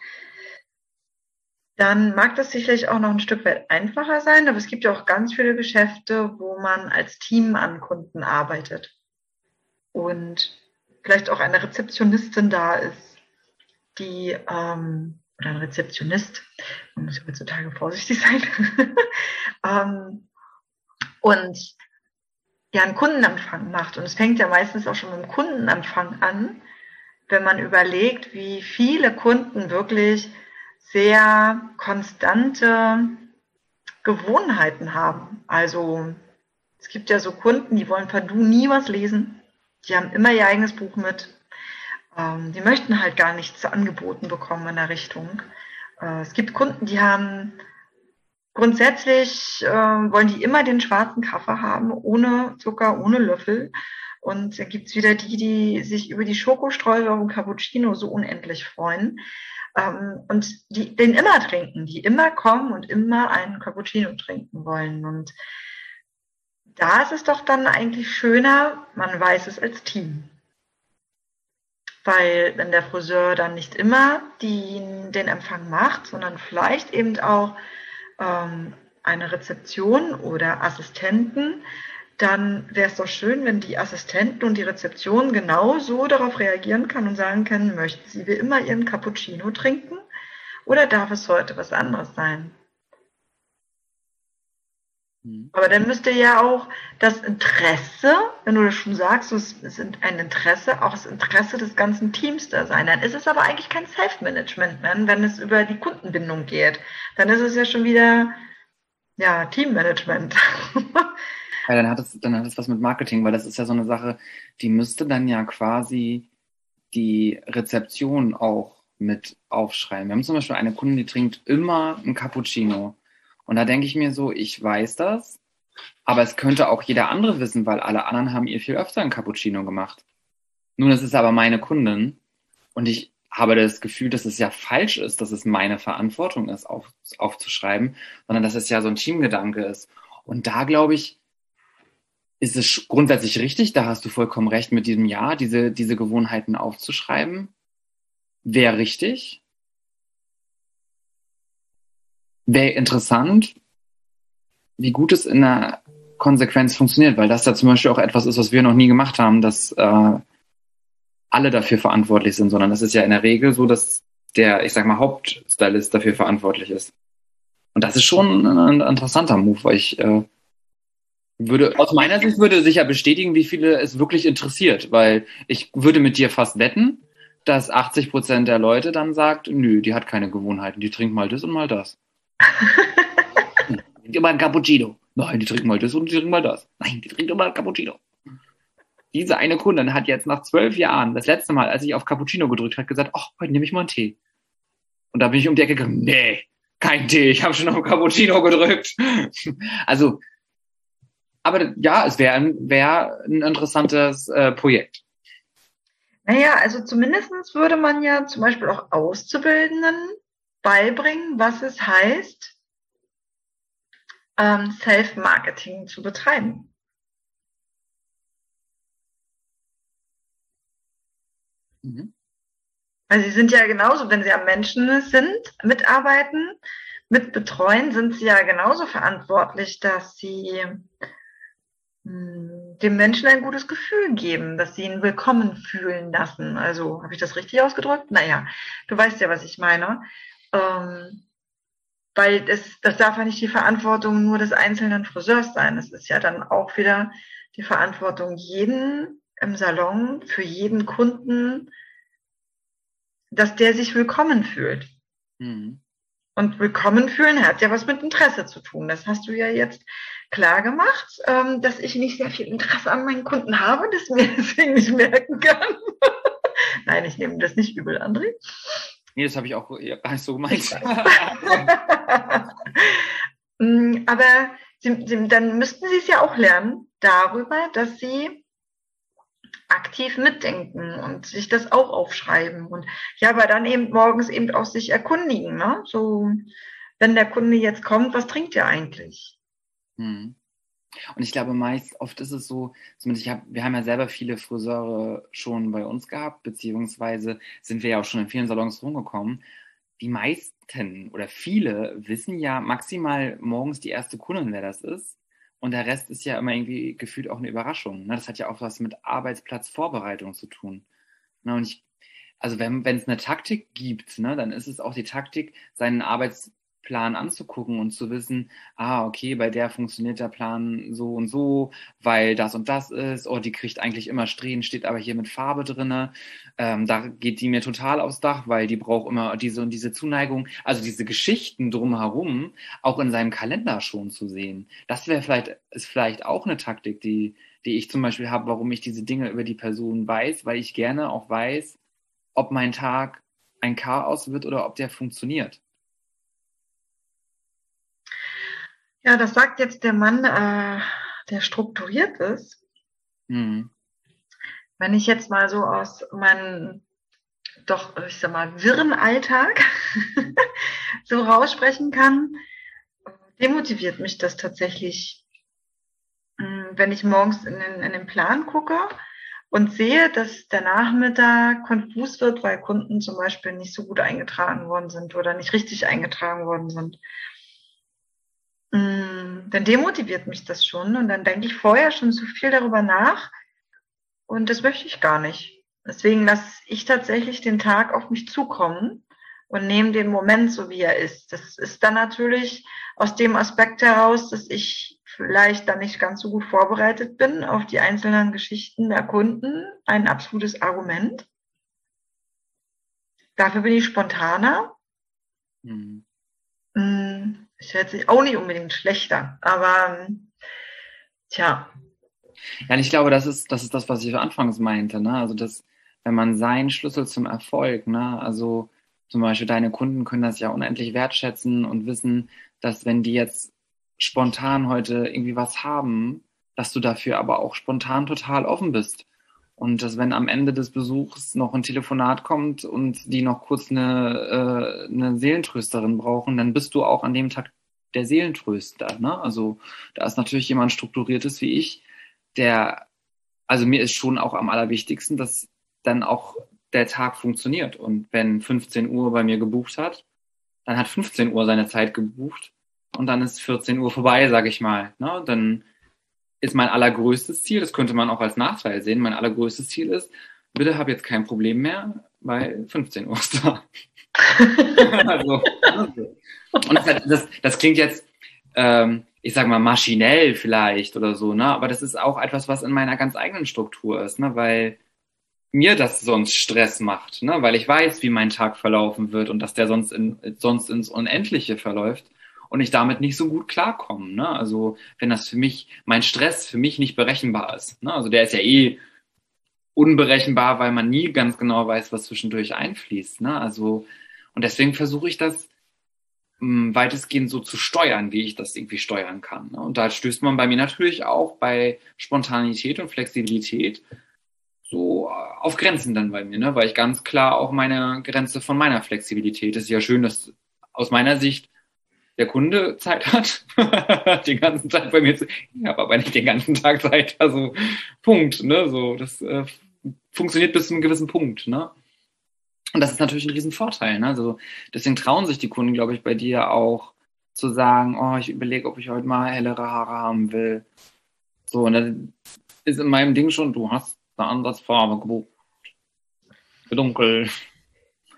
Dann mag das sicherlich auch noch ein Stück weit einfacher sein, aber es gibt ja auch ganz viele Geschäfte, wo man als Team an Kunden arbeitet. Und vielleicht auch eine Rezeptionistin da ist, die, ähm, oder ein Rezeptionist, man muss heutzutage vorsichtig sein, (laughs) ähm, und ja einen Kundenempfang macht. Und es fängt ja meistens auch schon mit dem Kundenempfang an, wenn man überlegt, wie viele Kunden wirklich sehr konstante Gewohnheiten haben. Also es gibt ja so Kunden, die wollen per Du nie was lesen. Die haben immer ihr eigenes Buch mit. Ähm, die möchten halt gar nichts angeboten bekommen in der Richtung. Äh, es gibt Kunden, die haben grundsätzlich, äh, wollen die immer den schwarzen Kaffee haben, ohne Zucker, ohne Löffel. Und dann gibt's wieder die, die sich über die Schokostreusel und Cappuccino so unendlich freuen. Ähm, und die den immer trinken, die immer kommen und immer einen Cappuccino trinken wollen. Und da ist es doch dann eigentlich schöner, man weiß es als Team. Weil wenn der Friseur dann nicht immer die, den Empfang macht, sondern vielleicht eben auch ähm, eine Rezeption oder Assistenten, dann wäre es doch schön, wenn die Assistenten und die Rezeption genauso darauf reagieren kann und sagen können, möchten Sie wie immer Ihren Cappuccino trinken oder darf es heute was anderes sein? Mhm. Aber dann müsste ja auch das Interesse, wenn du das schon sagst, es ist ein Interesse, auch das Interesse des ganzen Teams da sein. Dann ist es aber eigentlich kein Self-Management wenn es über die Kundenbindung geht. Dann ist es ja schon wieder ja, Teammanagement. (laughs) Ja, dann hat es, dann hat es was mit Marketing, weil das ist ja so eine Sache, die müsste dann ja quasi die Rezeption auch mit aufschreiben. Wir haben zum Beispiel eine Kundin, die trinkt immer ein Cappuccino. Und da denke ich mir so, ich weiß das, aber es könnte auch jeder andere wissen, weil alle anderen haben ihr viel öfter ein Cappuccino gemacht. Nun, es ist aber meine Kundin und ich habe das Gefühl, dass es ja falsch ist, dass es meine Verantwortung ist, auf, aufzuschreiben, sondern dass es ja so ein Teamgedanke ist. Und da glaube ich, ist es grundsätzlich richtig, da hast du vollkommen recht mit diesem Ja, diese, diese Gewohnheiten aufzuschreiben. Wäre richtig wäre interessant, wie gut es in der Konsequenz funktioniert, weil das ja zum Beispiel auch etwas ist, was wir noch nie gemacht haben, dass äh, alle dafür verantwortlich sind, sondern das ist ja in der Regel so, dass der, ich sag mal, Hauptstylist dafür verantwortlich ist. Und das ist schon ein interessanter Move, weil ich äh, würde, aus meiner Sicht würde sicher bestätigen, wie viele es wirklich interessiert, weil ich würde mit dir fast wetten, dass 80 Prozent der Leute dann sagt, nö, die hat keine Gewohnheiten, die trinkt mal das und mal das. (laughs) trinkt immer ein Cappuccino. Nein, die trinken mal das und die trinken mal das. Nein, die trinken immer ein Cappuccino. Diese eine Kundin hat jetzt nach zwölf Jahren, das letzte Mal, als ich auf Cappuccino gedrückt habe, gesagt, ach, heute nehme ich mal einen Tee. Und da bin ich um die Ecke gegangen, nee, kein Tee, ich habe schon auf Cappuccino gedrückt. (laughs) also, aber ja, es wäre ein, wär ein interessantes äh, Projekt. Naja, also zumindest würde man ja zum Beispiel auch Auszubildenden beibringen, was es heißt, ähm, Self-Marketing zu betreiben. Mhm. Weil sie sind ja genauso, wenn sie am Menschen sind, mitarbeiten, mit betreuen, sind sie ja genauso verantwortlich, dass sie hm, dem Menschen ein gutes Gefühl geben, dass sie ihn willkommen fühlen lassen. Also, habe ich das richtig ausgedrückt? Naja, du weißt ja, was ich meine. Ähm, weil das, das darf ja nicht die Verantwortung nur des einzelnen Friseurs sein. Es ist ja dann auch wieder die Verantwortung jeden im Salon, für jeden Kunden, dass der sich willkommen fühlt. Mhm. Und willkommen fühlen hat ja was mit Interesse zu tun. Das hast du ja jetzt klar gemacht, ähm, dass ich nicht sehr viel Interesse an meinen Kunden habe, (laughs) das mir deswegen nicht merken kann. (laughs) Nein, ich nehme das nicht übel, André. Nee, das habe ich auch gar nicht so gemeint. (laughs) Mm, aber sie, sie, dann müssten sie es ja auch lernen darüber, dass sie aktiv mitdenken und sich das auch aufschreiben und ja, aber dann eben morgens eben auch sich erkundigen, ne? So, wenn der Kunde jetzt kommt, was trinkt er eigentlich? Hm. Und ich glaube, meist, oft ist es so, zumindest ich hab, wir haben ja selber viele Friseure schon bei uns gehabt, beziehungsweise sind wir ja auch schon in vielen Salons rumgekommen. Die meisten oder viele wissen ja maximal morgens die erste Kundin, wer das ist. Und der Rest ist ja immer irgendwie gefühlt auch eine Überraschung. Ne? Das hat ja auch was mit Arbeitsplatzvorbereitung zu tun. Ne? Und ich, also wenn es eine Taktik gibt, ne, dann ist es auch die Taktik, seinen Arbeits Plan anzugucken und zu wissen, ah, okay, bei der funktioniert der Plan so und so, weil das und das ist, oh, die kriegt eigentlich immer Strähnen, steht aber hier mit Farbe drinne. Ähm, da geht die mir total aufs Dach, weil die braucht immer diese und diese Zuneigung. Also diese Geschichten drumherum auch in seinem Kalender schon zu sehen. Das wäre vielleicht, ist vielleicht auch eine Taktik, die, die ich zum Beispiel habe, warum ich diese Dinge über die Person weiß, weil ich gerne auch weiß, ob mein Tag ein Chaos wird oder ob der funktioniert. Ja, das sagt jetzt der Mann, äh, der strukturiert ist. Mhm. Wenn ich jetzt mal so aus meinem doch, ich sag mal, wirren Alltag (laughs) so raussprechen kann, demotiviert mich das tatsächlich, hm, wenn ich morgens in den, in den Plan gucke und sehe, dass der Nachmittag konfus wird, weil Kunden zum Beispiel nicht so gut eingetragen worden sind oder nicht richtig eingetragen worden sind. Mm, dann demotiviert mich das schon und dann denke ich vorher schon zu viel darüber nach und das möchte ich gar nicht. Deswegen lasse ich tatsächlich den Tag auf mich zukommen und nehme den Moment so, wie er ist. Das ist dann natürlich aus dem Aspekt heraus, dass ich vielleicht dann nicht ganz so gut vorbereitet bin auf die einzelnen Geschichten der Kunden, ein absolutes Argument. Dafür bin ich spontaner. Mhm. Mm, ist jetzt auch nicht unbedingt schlechter, aber ähm, tja. Ja, und ich glaube, das ist, das ist das, was ich anfangs meinte, ne? Also dass, wenn man seinen Schlüssel zum Erfolg, ne, also zum Beispiel deine Kunden können das ja unendlich wertschätzen und wissen, dass wenn die jetzt spontan heute irgendwie was haben, dass du dafür aber auch spontan total offen bist. Und dass wenn am Ende des Besuchs noch ein Telefonat kommt und die noch kurz eine, äh, eine Seelentrösterin brauchen, dann bist du auch an dem Tag der Seelentröster. Ne? Also da ist natürlich jemand strukturiertes wie ich, der, also mir ist schon auch am allerwichtigsten, dass dann auch der Tag funktioniert. Und wenn 15 Uhr bei mir gebucht hat, dann hat 15 Uhr seine Zeit gebucht und dann ist 14 Uhr vorbei, sag ich mal. Ne? Dann ist mein allergrößtes Ziel, das könnte man auch als Nachteil sehen, mein allergrößtes Ziel ist, bitte hab jetzt kein Problem mehr, weil 15 Uhr ist da. (laughs) also. Und das, das, das klingt jetzt, ähm, ich sag mal, maschinell vielleicht oder so, ne? Aber das ist auch etwas, was in meiner ganz eigenen Struktur ist, ne? Weil mir das sonst Stress macht, ne? Weil ich weiß, wie mein Tag verlaufen wird und dass der sonst, in, sonst ins Unendliche verläuft und ich damit nicht so gut klarkomme. Ne? Also wenn das für mich, mein Stress für mich nicht berechenbar ist. Ne? Also der ist ja eh unberechenbar, weil man nie ganz genau weiß, was zwischendurch einfließt. Ne? Also und deswegen versuche ich das mh, hm, weitestgehend so zu steuern, wie ich das irgendwie steuern kann. Ne? Und da stößt man bei mir natürlich auch bei Spontanität und Flexibilität so auf Grenzen dann bei mir, ne? weil ich ganz klar auch meine Grenze von meiner Flexibilität. Es ist ja schön, dass aus meiner Sicht der Kunde Zeit hat, (laughs) den ganzen Tag bei mir zu. Ich habe aber nicht den ganzen Tag Zeit. Also Punkt. Ne? So, das äh, funktioniert bis zu einem gewissen Punkt, ne? Und das ist natürlich ein Riesenvorteil. Ne? Also deswegen trauen sich die Kunden, glaube ich, bei dir auch zu sagen, oh, ich überlege, ob ich heute mal hellere Haare haben will. So, und dann ist in meinem Ding schon, du hast eine Ansatzfarbe gebucht. Dunkel.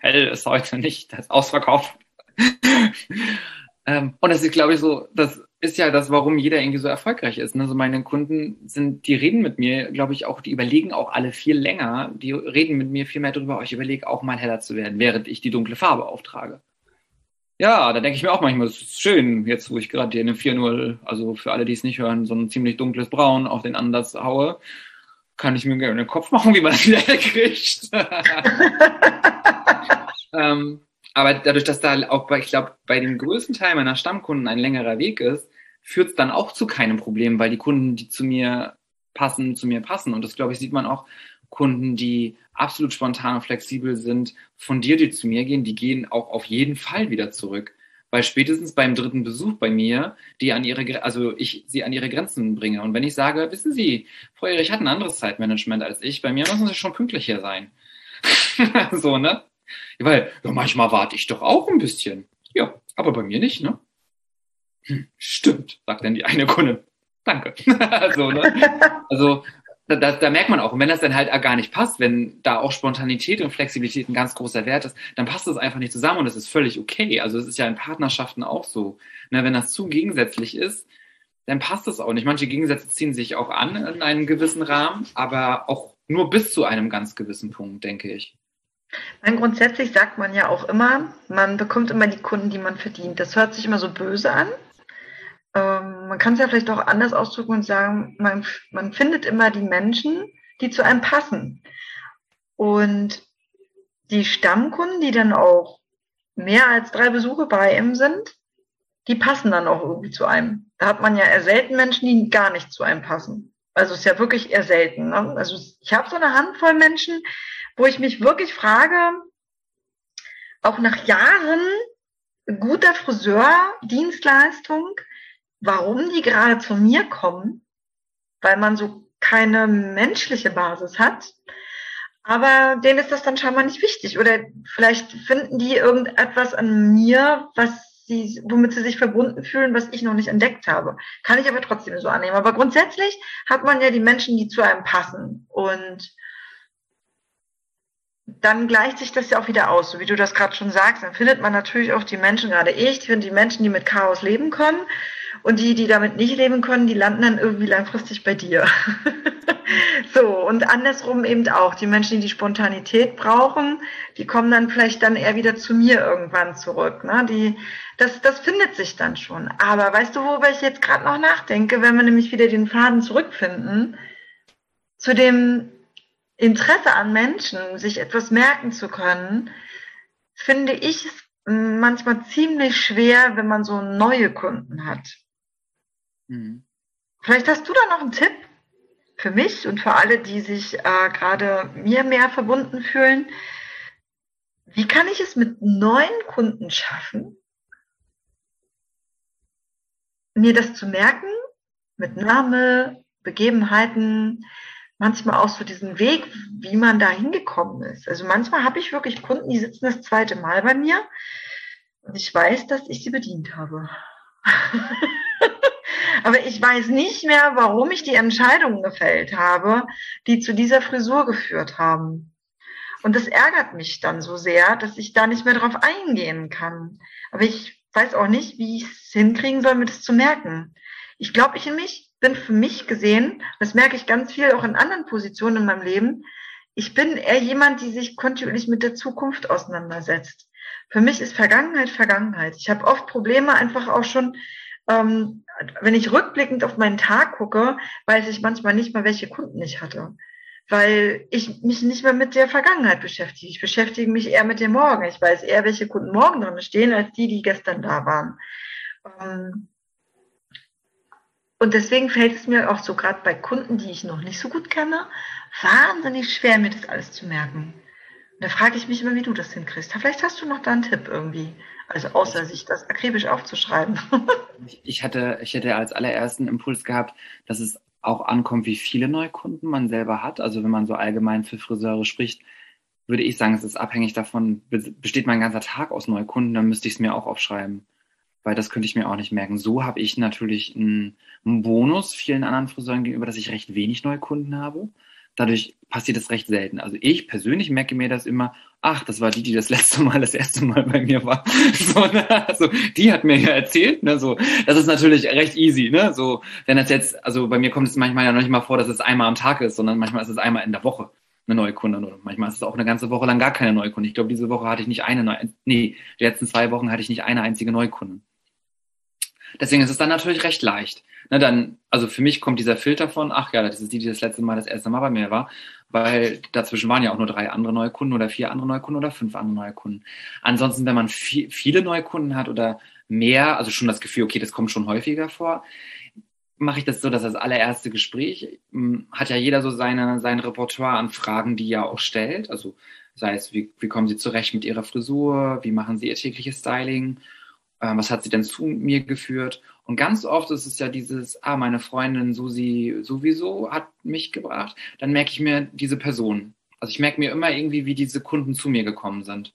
Hell ist heute nicht, das ist ausverkauft. (laughs) ähm, und das ist, glaube ich, so, das ist ja das, warum jeder irgendwie so erfolgreich ist. Ne? Also meine Kunden sind, die reden mit mir, glaube ich, auch, die überlegen auch alle viel länger, die reden mit mir viel mehr darüber, oh, ich überlege auch mal heller zu werden, während ich die dunkle Farbe auftrage. Ja, da denke ich mir auch manchmal, das ist schön, jetzt wo ich gerade hier eine 4.0, also für alle, die es nicht hören, so ein ziemlich dunkles Braun auf den Ansatz haue, kann ich mir gerne den Kopf machen, wie man das (laughs) wieder kriegt. (laughs) ähm, aber dadurch, dass da auch bei, ich glaube, bei dem größten Teil meiner Stammkunden ein längerer Weg ist, führt es dann auch zu keinem Problem, weil die Kunden, die zu mir passen, zu mir passen. Und das, glaube ich, sieht man auch Kunden, die absolut spontan und flexibel sind, von dir, die zu mir gehen, die gehen auch auf jeden Fall wieder zurück. Weil spätestens beim dritten Besuch bei mir, die an ihre, also ich sie an ihre Grenzen bringe. Und wenn ich sage, wissen Sie, Frau Erich hat ein anderes Zeitmanagement als ich, bei mir müssen Sie schon pünktlicher sein. (laughs) so, ne? Weil ja, manchmal warte ich doch auch ein bisschen. Ja, aber bei mir nicht, ne? Hm, stimmt, sagt dann die eine Kunde. Danke. (laughs) so, ne? Also da, da merkt man auch, und wenn das dann halt gar nicht passt, wenn da auch Spontanität und Flexibilität ein ganz großer Wert ist, dann passt das einfach nicht zusammen und das ist völlig okay. Also es ist ja in Partnerschaften auch so. Ne, wenn das zu gegensätzlich ist, dann passt das auch nicht. Manche Gegensätze ziehen sich auch an in einem gewissen Rahmen, aber auch nur bis zu einem ganz gewissen Punkt, denke ich. Nein, grundsätzlich sagt man ja auch immer, man bekommt immer die Kunden, die man verdient. Das hört sich immer so böse an. Ähm, man kann es ja vielleicht auch anders ausdrücken und sagen, man, man findet immer die Menschen, die zu einem passen. Und die Stammkunden, die dann auch mehr als drei Besuche bei ihm sind, die passen dann auch irgendwie zu einem. Da hat man ja eher selten Menschen, die gar nicht zu einem passen. Also ist ja wirklich eher selten. Ne? Also ich habe so eine Handvoll Menschen, wo ich mich wirklich frage, auch nach Jahren guter Friseur-Dienstleistung, warum die gerade zu mir kommen, weil man so keine menschliche Basis hat. Aber denen ist das dann scheinbar nicht wichtig. Oder vielleicht finden die irgendetwas an mir, was sie, womit sie sich verbunden fühlen, was ich noch nicht entdeckt habe. Kann ich aber trotzdem so annehmen. Aber grundsätzlich hat man ja die Menschen, die zu einem passen. Und dann gleicht sich das ja auch wieder aus, so wie du das gerade schon sagst. Dann findet man natürlich auch die Menschen, gerade ich, finde die Menschen, die mit Chaos leben können. Und die, die damit nicht leben können, die landen dann irgendwie langfristig bei dir. (laughs) so, und andersrum eben auch. Die Menschen, die die Spontanität brauchen, die kommen dann vielleicht dann eher wieder zu mir irgendwann zurück. Ne? Die, das, das findet sich dann schon. Aber weißt du, worüber ich jetzt gerade noch nachdenke, wenn wir nämlich wieder den Faden zurückfinden, zu dem Interesse an Menschen, sich etwas merken zu können, finde ich es manchmal ziemlich schwer, wenn man so neue Kunden hat. Mhm. Vielleicht hast du da noch einen Tipp für mich und für alle, die sich äh, gerade mir mehr verbunden fühlen. Wie kann ich es mit neuen Kunden schaffen, mir das zu merken, mit Name, Begebenheiten, manchmal auch so diesen Weg, wie man da hingekommen ist. Also manchmal habe ich wirklich Kunden, die sitzen das zweite Mal bei mir und ich weiß, dass ich sie bedient habe. (laughs) Aber ich weiß nicht mehr, warum ich die Entscheidungen gefällt habe, die zu dieser Frisur geführt haben. Und das ärgert mich dann so sehr, dass ich da nicht mehr drauf eingehen kann. Aber ich weiß auch nicht, wie ich es hinkriegen soll, mir das zu merken. Ich glaube, ich in mich bin für mich gesehen, das merke ich ganz viel auch in anderen Positionen in meinem Leben, ich bin eher jemand, die sich kontinuierlich mit der Zukunft auseinandersetzt. Für mich ist Vergangenheit Vergangenheit. Ich habe oft Probleme einfach auch schon, ähm, wenn ich rückblickend auf meinen Tag gucke, weiß ich manchmal nicht mal, welche Kunden ich hatte. Weil ich mich nicht mehr mit der Vergangenheit beschäftige. Ich beschäftige mich eher mit dem Morgen. Ich weiß eher, welche Kunden morgen drin stehen, als die, die gestern da waren. Ähm, und deswegen fällt es mir auch so gerade bei Kunden, die ich noch nicht so gut kenne, wahnsinnig schwer, mir das alles zu merken. Und da frage ich mich immer, wie du das hinkriegst. Vielleicht hast du noch da einen Tipp irgendwie. Also außer sich das akribisch aufzuschreiben. (laughs) ich hatte, ich hätte als allerersten Impuls gehabt, dass es auch ankommt, wie viele Neukunden man selber hat. Also wenn man so allgemein für Friseure spricht, würde ich sagen, es ist abhängig davon, besteht mein ganzer Tag aus Neukunden, dann müsste ich es mir auch aufschreiben. Weil das könnte ich mir auch nicht merken. So habe ich natürlich einen, Bonus vielen anderen Friseuren gegenüber, dass ich recht wenig Neukunden habe. Dadurch passiert es recht selten. Also ich persönlich merke mir das immer, ach, das war die, die das (laughs) letzte Mal, das erste Mal bei mir war. (laughs) So, ne? also, die hat mir ja erzählt, ne, so, das ist natürlich recht easy, ne, so, wenn das jetzt, also bei mir kommt es manchmal ja noch nicht mal vor, dass es einmal am Tag ist, sondern manchmal ist es einmal in der Woche eine neue Kunde oder manchmal ist es auch eine ganze Woche lang gar keine neue Kunde. Ich glaube, diese Woche hatte ich nicht eine neue, nee, die letzten zwei Wochen hatte ich nicht eine einzige Neukunde. Deswegen ist es dann natürlich recht leicht. Ne, dann, also für mich kommt dieser Filter von, ach ja, das ist die, die das letzte Mal das erste Mal bei mir war, weil dazwischen waren ja auch nur drei andere neue Kunden oder vier andere neue Kunden oder fünf andere neue Kunden. Ansonsten, wenn man viel, viele neue Kunden hat oder mehr, also schon das Gefühl, okay, das kommt schon häufiger vor, mache ich das so, dass das allererste Gespräch hm, hat ja jeder so seine, sein Repertoire an Fragen, die er auch stellt. Also sei es, wie, wie kommen Sie zurecht mit Ihrer Frisur, wie machen Sie Ihr tägliches Styling, äh, was hat Sie denn zu mir geführt? Und ganz oft ist es ja dieses, ah, meine Freundin Susi sowieso hat mich gebracht. Dann merke ich mir diese Person. Also ich merke mir immer irgendwie, wie diese Kunden zu mir gekommen sind.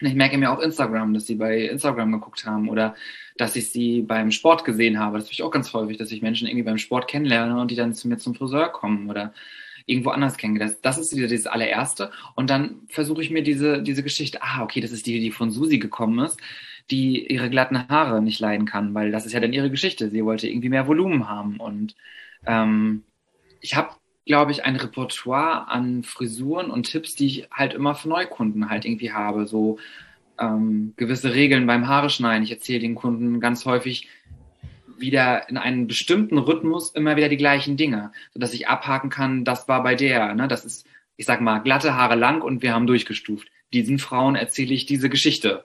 Und ich merke mir auch Instagram, dass sie bei Instagram geguckt haben oder dass ich sie beim Sport gesehen habe. Das habe ich auch ganz häufig, dass ich Menschen irgendwie beim Sport kennenlerne und die dann zu mir zum Friseur kommen oder irgendwo anders kennengelernt. Das, das ist wieder dieses allererste. Und dann versuche ich mir diese, diese Geschichte, ah, okay, das ist die, die von Susi gekommen ist die ihre glatten Haare nicht leiden kann, weil das ist ja dann ihre Geschichte. Sie wollte irgendwie mehr Volumen haben. Und ähm, ich habe, glaube ich, ein Repertoire an Frisuren und Tipps, die ich halt immer für Neukunden halt irgendwie habe. So ähm, gewisse Regeln beim Haare schneiden. Ich erzähle den Kunden ganz häufig wieder in einem bestimmten Rhythmus immer wieder die gleichen Dinge, sodass ich abhaken kann, das war bei der. Ne? Das ist, ich sag mal, glatte Haare lang und wir haben durchgestuft. Diesen Frauen erzähle ich diese Geschichte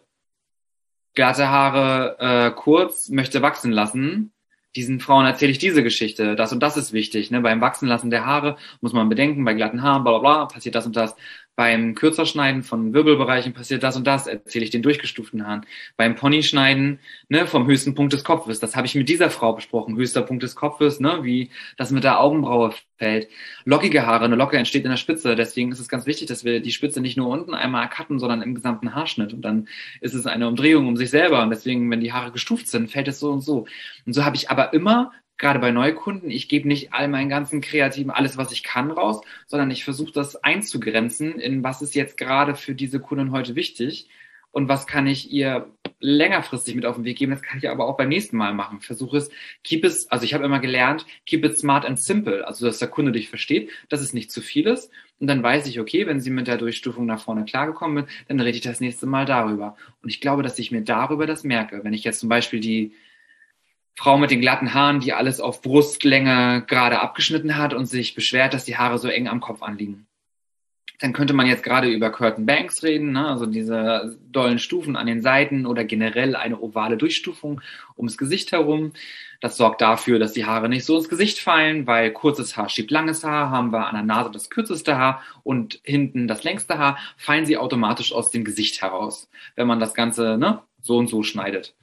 glatte Haare äh, kurz, möchte wachsen lassen. Diesen Frauen erzähle ich diese Geschichte. Das und das ist wichtig. Ne? Beim Wachsenlassen der Haare muss man bedenken, bei glatten Haaren, bla bla bla, passiert das und das. Beim Kürzerschneiden von Wirbelbereichen passiert das und das, erzähle ich den durchgestuften Haaren. Beim Ponyschneiden, ne, vom höchsten Punkt des Kopfes, das habe ich mit dieser Frau besprochen, höchster Punkt des Kopfes, ne, wie das mit der Augenbraue fällt. Lockige Haare, eine Locke entsteht in der Spitze, deswegen ist es ganz wichtig, dass wir die Spitze nicht nur unten einmal cutten, sondern im gesamten Haarschnitt. Und dann ist es eine Umdrehung um sich selber. Und deswegen, wenn die Haare gestuft sind, fällt es so und so. Und so habe ich aber immer gerade bei Neukunden, ich gebe nicht all meinen ganzen kreativen, alles, was ich kann, raus, sondern ich versuche das einzugrenzen, in was ist jetzt gerade für diese Kunden heute wichtig und was kann ich ihr längerfristig mit auf den Weg geben. Das kann ich aber auch beim nächsten Mal machen. Versuche es, keep es, also ich habe immer gelernt, keep it smart and simple, also dass der Kunde dich versteht, dass es nicht zu viel ist. Und dann weiß ich, okay, wenn sie mit der Durchstufung nach vorne klargekommen sind, dann rede ich das nächste Mal darüber. Und ich glaube, dass ich mir darüber das merke. Wenn ich jetzt zum Beispiel die Frau mit den glatten Haaren, die alles auf Brustlänge gerade abgeschnitten hat und sich beschwert, dass die Haare so eng am Kopf anliegen. Dann könnte man jetzt gerade über Curtain Banks reden, ne? also diese dollen Stufen an den Seiten oder generell eine ovale Durchstufung ums Gesicht herum. Das sorgt dafür, dass die Haare nicht so ins Gesicht fallen, weil kurzes Haar schiebt langes Haar, haben wir an der Nase das kürzeste Haar und hinten das längste Haar, fallen sie automatisch aus dem Gesicht heraus, wenn man das Ganze ne, so und so schneidet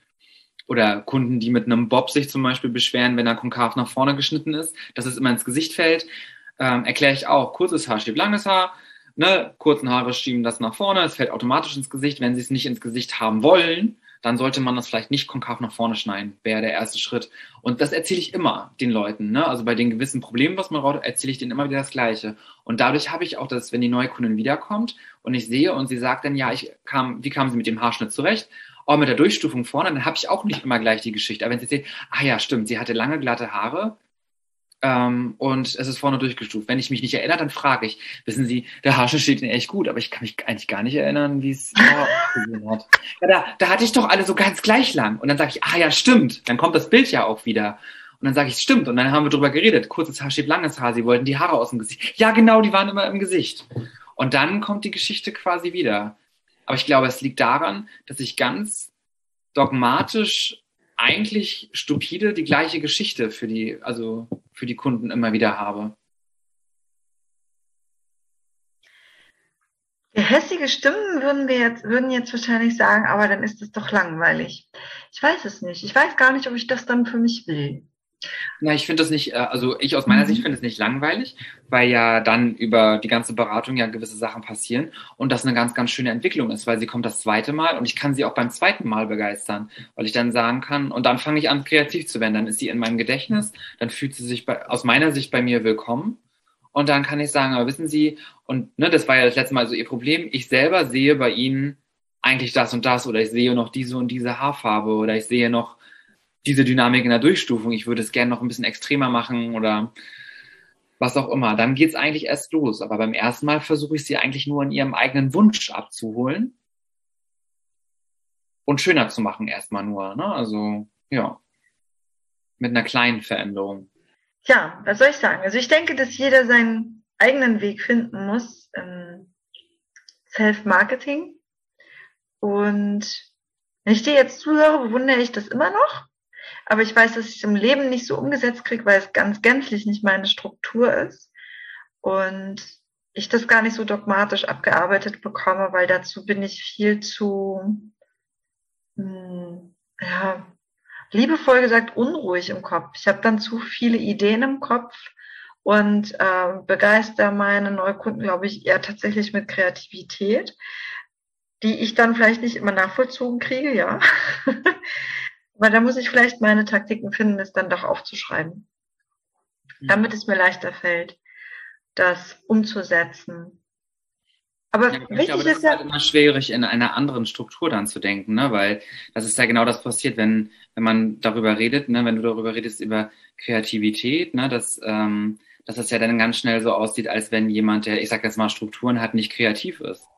oder Kunden, die mit einem Bob sich zum Beispiel beschweren, wenn er konkav nach vorne geschnitten ist, dass es immer ins Gesicht fällt, ähm, erkläre ich auch, kurzes Haar schiebt langes Haar, ne, kurzen Haare schieben das nach vorne, es fällt automatisch ins Gesicht. Wenn sie es nicht ins Gesicht haben wollen, dann sollte man das vielleicht nicht konkav nach vorne schneiden, wäre der erste Schritt. Und das erzähle ich immer den Leuten. Ne? Also bei den gewissen Problemen, was man braucht, erzähle ich denen immer wieder das Gleiche. Und dadurch habe ich auch das, wenn die neue Kundin wiederkommt und ich sehe und sie sagt dann, ja, ich kam, wie kam sie mit dem Haarschnitt zurecht? Auch mit der Durchstufung vorne, dann habe ich auch nicht immer gleich die Geschichte. Aber wenn Sie sehen, ah ja, stimmt, sie hatte lange glatte Haare ähm, und es ist vorne durchgestuft. Wenn ich mich nicht erinnere, dann frage ich, wissen Sie, der Haarschnitt steht Ihnen echt gut, aber ich kann mich eigentlich gar nicht erinnern, wie es (laughs) ausgesehen hat. Ja, da, da hatte ich doch alle so ganz gleich lang. Und dann sage ich, ah ja, stimmt. Dann kommt das Bild ja auch wieder. Und dann sage ich, stimmt. Und dann haben wir drüber geredet. Kurzes Haar steht langes Haar. Sie wollten die Haare aus dem Gesicht. Ja, genau, die waren immer im Gesicht. Und dann kommt die Geschichte quasi wieder. Aber ich glaube, es liegt daran, dass ich ganz dogmatisch eigentlich stupide die gleiche Geschichte für die, also für die Kunden immer wieder habe. hässige Stimmen würden wir jetzt, würden jetzt wahrscheinlich sagen, aber dann ist es doch langweilig. Ich weiß es nicht. Ich weiß gar nicht, ob ich das dann für mich will. Na, ich finde das nicht, äh, also ich aus meiner mhm. Sicht finde es nicht langweilig, weil ja dann über die ganze Beratung ja gewisse Sachen passieren und das eine ganz, ganz schöne Entwicklung ist, weil sie kommt das zweite Mal und ich kann sie auch beim zweiten Mal begeistern, weil ich dann sagen kann und dann fange ich an kreativ zu werden, dann ist sie in meinem Gedächtnis, dann fühlt sie sich bei, aus meiner Sicht bei mir willkommen und dann kann ich sagen, aber wissen Sie, und ne, das war ja das letzte Mal so Ihr Problem, ich selber sehe bei Ihnen eigentlich das und das oder ich sehe noch diese und diese Haarfarbe oder ich sehe noch diese Dynamik in der Durchstufung, ich würde es gerne noch ein bisschen extremer machen oder was auch immer. Dann geht's eigentlich erst los. Aber beim ersten Mal versuche ich sie eigentlich nur in ihrem eigenen Wunsch abzuholen und schöner zu machen erstmal nur. Ne? Also ja, mit einer kleinen Veränderung. Ja, was soll ich sagen? Also ich denke, dass jeder seinen eigenen Weg finden muss im Self-Marketing. Und wenn ich dir jetzt zuhöre, bewundere ich das immer noch. Aber ich weiß, dass ich es im Leben nicht so umgesetzt kriege, weil es ganz gänzlich nicht meine Struktur ist. Und ich das gar nicht so dogmatisch abgearbeitet bekomme, weil dazu bin ich viel zu, mh, hm, ja, liebevoll gesagt, unruhig im Kopf. Ich habe dann zu viele Ideen im Kopf und äh, begeister meine Neukunden, glaube ich, eher tatsächlich mit Kreativität, die ich dann vielleicht nicht immer nachvollzogen kriege, ja. (laughs) Aber da muss ich vielleicht meine Taktiken finden, es dann doch aufzuschreiben. Mhm. Damit es mir leichter fällt, das umzusetzen. Aber ja, wichtig ich glaube, das ist ja halt immer schwierig, in einer anderen Struktur dann zu denken, ne? weil das ist ja genau das passiert, wenn, wenn man darüber redet, ne? wenn du darüber redest über Kreativität, ne? dass, ähm, dass das ja dann ganz schnell so aussieht, als wenn jemand, der, ich sag jetzt mal, Strukturen hat, nicht kreativ ist.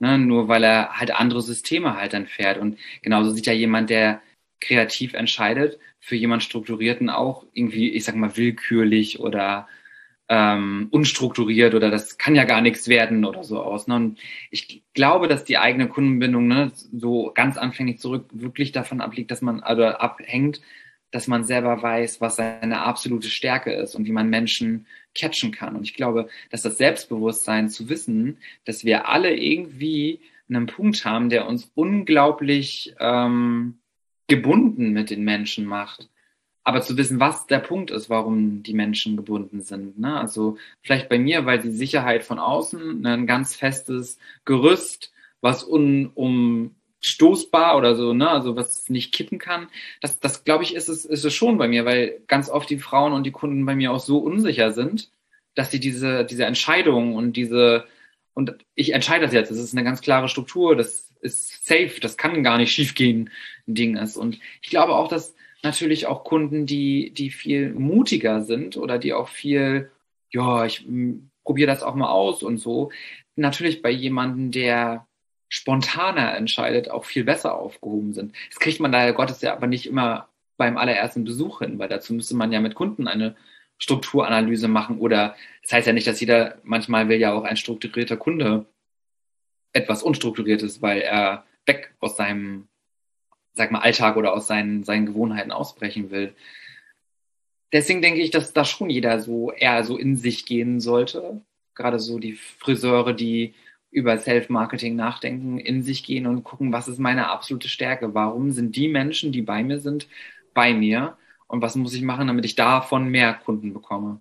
Ne? Nur weil er halt andere Systeme halt dann fährt. Und genauso sieht ja jemand, der kreativ entscheidet, für jemand Strukturierten auch irgendwie, ich sag mal, willkürlich oder ähm, unstrukturiert oder das kann ja gar nichts werden oder so aus. Ne? Und ich glaube, dass die eigene Kundenbindung ne, so ganz anfänglich zurück wirklich davon abliegt, dass man also abhängt, dass man selber weiß, was seine absolute Stärke ist und wie man Menschen catchen kann. Und ich glaube, dass das Selbstbewusstsein zu wissen, dass wir alle irgendwie einen Punkt haben, der uns unglaublich ähm, gebunden mit den Menschen macht. Aber zu wissen, was der Punkt ist, warum die Menschen gebunden sind. Ne? Also vielleicht bei mir, weil die Sicherheit von außen ein ganz festes Gerüst, was unumstoßbar oder so, ne, also was nicht kippen kann. Das, das glaube ich, ist es, ist es schon bei mir, weil ganz oft die Frauen und die Kunden bei mir auch so unsicher sind, dass sie diese, diese Entscheidung und diese, und ich entscheide das jetzt, das ist eine ganz klare Struktur, das ist safe, das kann gar nicht schiefgehen, ein Ding ist. Und ich glaube auch, dass natürlich auch Kunden, die, die viel mutiger sind oder die auch viel, ja, ich probiere das auch mal aus und so, natürlich bei jemandem, der spontaner entscheidet, auch viel besser aufgehoben sind. Das kriegt man daher Gottes ja aber nicht immer beim allerersten Besuch hin, weil dazu müsste man ja mit Kunden eine Strukturanalyse machen oder das heißt ja nicht, dass jeder, manchmal will ja auch ein strukturierter Kunde etwas Unstrukturiertes, weil er weg aus seinem, sag mal, Alltag oder aus seinen, seinen Gewohnheiten ausbrechen will. Deswegen denke ich, dass da schon jeder so eher so in sich gehen sollte. Gerade so die Friseure, die über Self-Marketing nachdenken, in sich gehen und gucken, was ist meine absolute Stärke? Warum sind die Menschen, die bei mir sind, bei mir? Und was muss ich machen, damit ich davon mehr Kunden bekomme?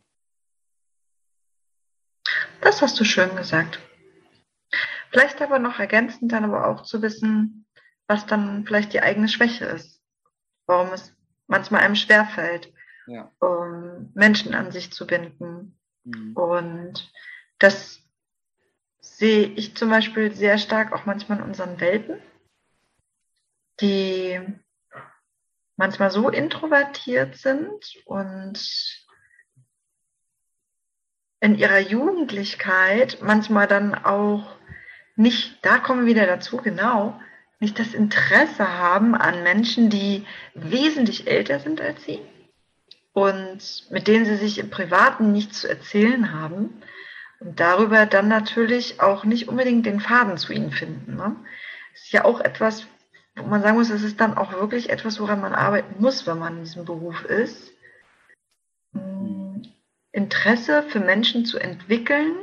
Das hast du schön gesagt. Vielleicht aber noch ergänzend dann aber auch zu wissen, was dann vielleicht die eigene Schwäche ist. Warum es manchmal einem schwerfällt, ja. um Menschen an sich zu binden. Mhm. Und das sehe ich zum Beispiel sehr stark auch manchmal in unseren Welten, die manchmal so introvertiert sind und in ihrer Jugendlichkeit manchmal dann auch nicht, da kommen wir wieder dazu, genau, nicht das Interesse haben an Menschen, die wesentlich älter sind als sie und mit denen sie sich im Privaten nichts zu erzählen haben und darüber dann natürlich auch nicht unbedingt den Faden zu ihnen finden. Ne? Das ist ja auch etwas, wo man sagen muss, es ist dann auch wirklich etwas, woran man arbeiten muss, wenn man in diesem Beruf ist. Hm, Interesse für Menschen zu entwickeln,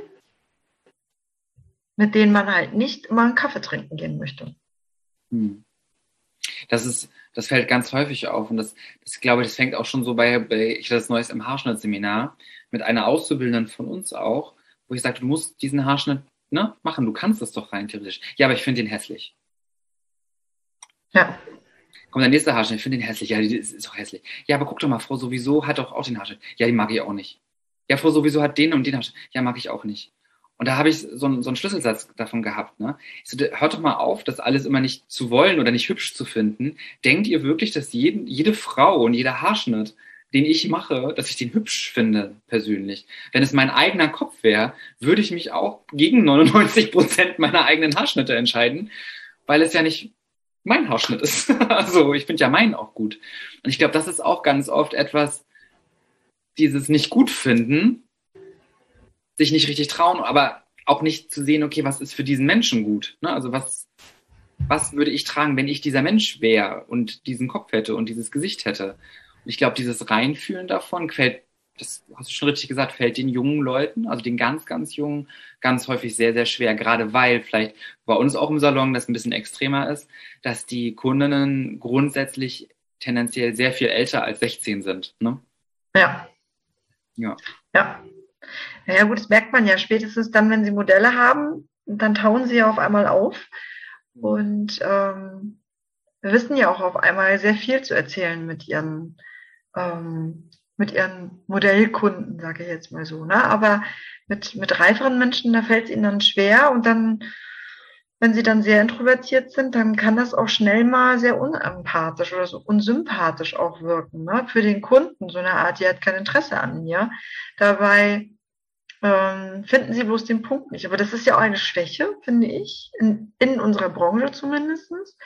mit denen man halt nicht immer einen Kaffee trinken gehen möchte. Hm. Das ist, Das fällt ganz häufig auf und das, das glaube ich, das fängt auch schon so bei, bei ich hatte das Neues im Haarschnittseminar mit einer Auszubildenden von uns auch, wo ich sagte, du musst diesen Haarschnitt ne, machen, du kannst das doch rein theoretisch. Ja, aber ich finde den hässlich. Ja. Kommt der nächste Haarschnitt, ich finde den hässlich. Ja, die ist, ist auch hässlich. Ja, aber guck doch mal, Frau sowieso hat doch auch den Haarschnitt. Ja, die mag ich auch nicht. Ja, Frau sowieso hat den und den Haarschnitt. Ja, mag ich auch nicht. Und da habe ich so einen, so einen Schlüsselsatz davon gehabt. Ne? Ich so, hört doch mal auf, das alles immer nicht zu wollen oder nicht hübsch zu finden. Denkt ihr wirklich, dass jeden, jede Frau und jeder Haarschnitt, den ich mache, dass ich den hübsch finde, persönlich? Wenn es mein eigener Kopf wäre, würde ich mich auch gegen 99 Prozent meiner eigenen Haarschnitte entscheiden, weil es ja nicht mein Haarschnitt ist. (laughs) also ich finde ja meinen auch gut. Und ich glaube, das ist auch ganz oft etwas, dieses nicht gut finden, sich nicht richtig trauen, aber auch nicht zu sehen, okay, was ist für diesen Menschen gut? Ne? Also was, was würde ich tragen, wenn ich dieser Mensch wäre und diesen Kopf hätte und dieses Gesicht hätte? Und ich glaube, dieses Reinfühlen davon fällt, das hast du schon richtig gesagt, fällt den jungen Leuten, also den ganz, ganz jungen, ganz häufig sehr, sehr schwer, gerade weil vielleicht bei uns auch im Salon das ein bisschen extremer ist, dass die Kundinnen grundsätzlich tendenziell sehr viel älter als 16 sind. Ne? Ja. Ja. Ja. Naja gut, das merkt man ja spätestens dann, wenn sie Modelle haben, dann tauen sie ja auf einmal auf. Und ähm, wir wissen ja auch auf einmal sehr viel zu erzählen mit ihren, ähm, mit ihren Modellkunden, sage ich jetzt mal so. Ne? Aber mit, mit reiferen Menschen, da fällt es ihnen dann schwer und dann, wenn sie dann sehr introvertiert sind, dann kann das auch schnell mal sehr unempathisch oder so unsympathisch auch wirken. Ne? Für den Kunden, so eine Art, die hat kein Interesse an mir. Dabei ähm, finden sie bloß den Punkt nicht. Aber das ist ja auch eine Schwäche, finde ich, in, in unserer Branche zumindestens,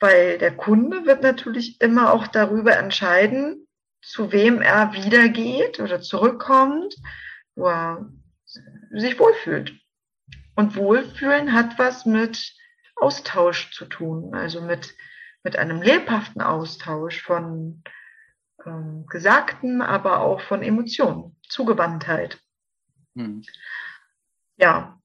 weil der Kunde wird natürlich immer auch darüber entscheiden, zu wem er wieder geht oder zurückkommt, wo er sich wohlfühlt. Und Wohlfühlen hat was mit Austausch zu tun, also mit, mit einem lebhaften Austausch von ähm, Gesagten, aber auch von Emotionen, Zugewandtheit. Hm. Ja,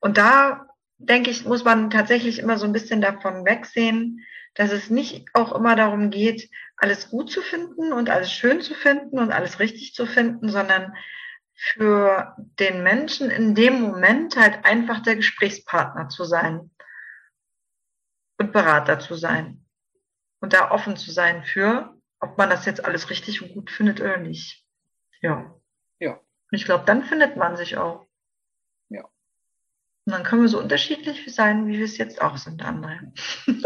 und da denke ich, muss man tatsächlich immer so ein bisschen davon wegsehen, dass es nicht auch immer darum geht, alles gut zu finden und alles schön zu finden und alles richtig zu finden, sondern für den Menschen in dem Moment halt einfach der Gesprächspartner zu sein und Berater zu sein und da offen zu sein für, ob man das jetzt alles richtig und gut findet oder nicht. Ja. Ich glaube, dann findet man sich auch. Ja. Und dann können wir so unterschiedlich sein, wie wir es jetzt auch sind, André. (laughs)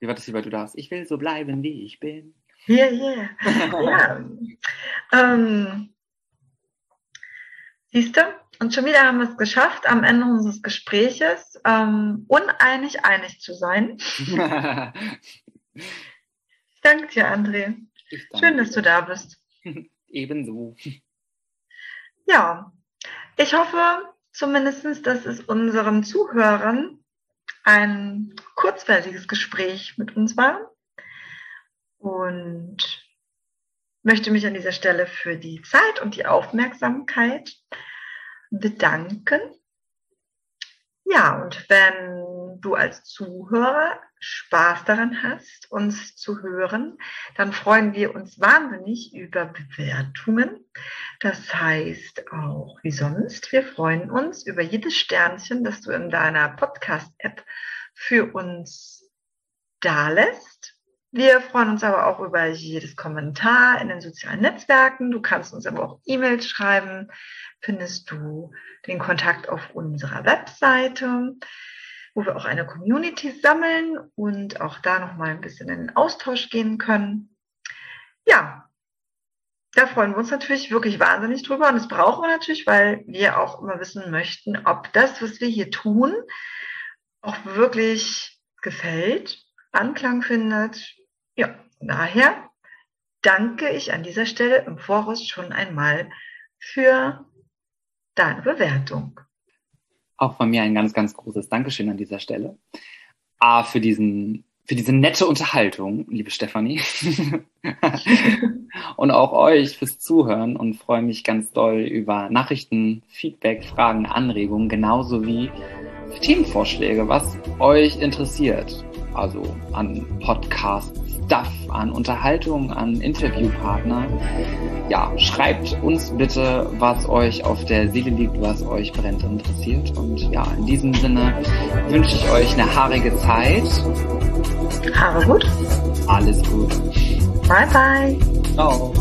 wie war das, lieber du darfst? Ich will so bleiben, wie ich bin. Yeah, yeah. (laughs) ja. ähm, Siehst du? Und schon wieder haben wir es geschafft, am Ende unseres Gespräches ähm, uneinig einig zu sein. (laughs) ich danke dir, André. Danke. Schön, dass du da bist. Ebenso. Ja, ich hoffe zumindest, dass es unseren Zuhörern ein kurzweiliges Gespräch mit uns war und möchte mich an dieser Stelle für die Zeit und die Aufmerksamkeit bedanken. Ja, und wenn du als Zuhörer Spaß daran hast, uns zu hören, dann freuen wir uns wahnsinnig über Bewertungen. Das heißt auch wie sonst, wir freuen uns über jedes Sternchen, das du in deiner Podcast-App für uns dalässt. Wir freuen uns aber auch über jedes Kommentar in den sozialen Netzwerken. Du kannst uns aber auch E-Mails schreiben. Findest du den Kontakt auf unserer Webseite wo wir auch eine Community sammeln und auch da nochmal ein bisschen in den Austausch gehen können. Ja, da freuen wir uns natürlich wirklich wahnsinnig drüber und das brauchen wir natürlich, weil wir auch immer wissen möchten, ob das, was wir hier tun, auch wirklich gefällt, Anklang findet. Ja, daher danke ich an dieser Stelle im Voraus schon einmal für deine Bewertung. Auch von mir ein ganz, ganz großes Dankeschön an dieser Stelle. A, für diesen, für diese nette Unterhaltung, liebe Stefanie. (laughs) und auch euch fürs Zuhören und freue mich ganz doll über Nachrichten, Feedback, Fragen, Anregungen, genauso wie Themenvorschläge, was euch interessiert. also an Podcast-Stuff, an Unterhaltung, an Interviewpartner. Ja, schreibt uns bitte, was euch auf der Seele liegt, was euch brennt interessiert. Und ja, in diesem Sinne wünsche ich euch eine haarige Zeit. Haare gut. Alles gut. Bye bye. Ciao.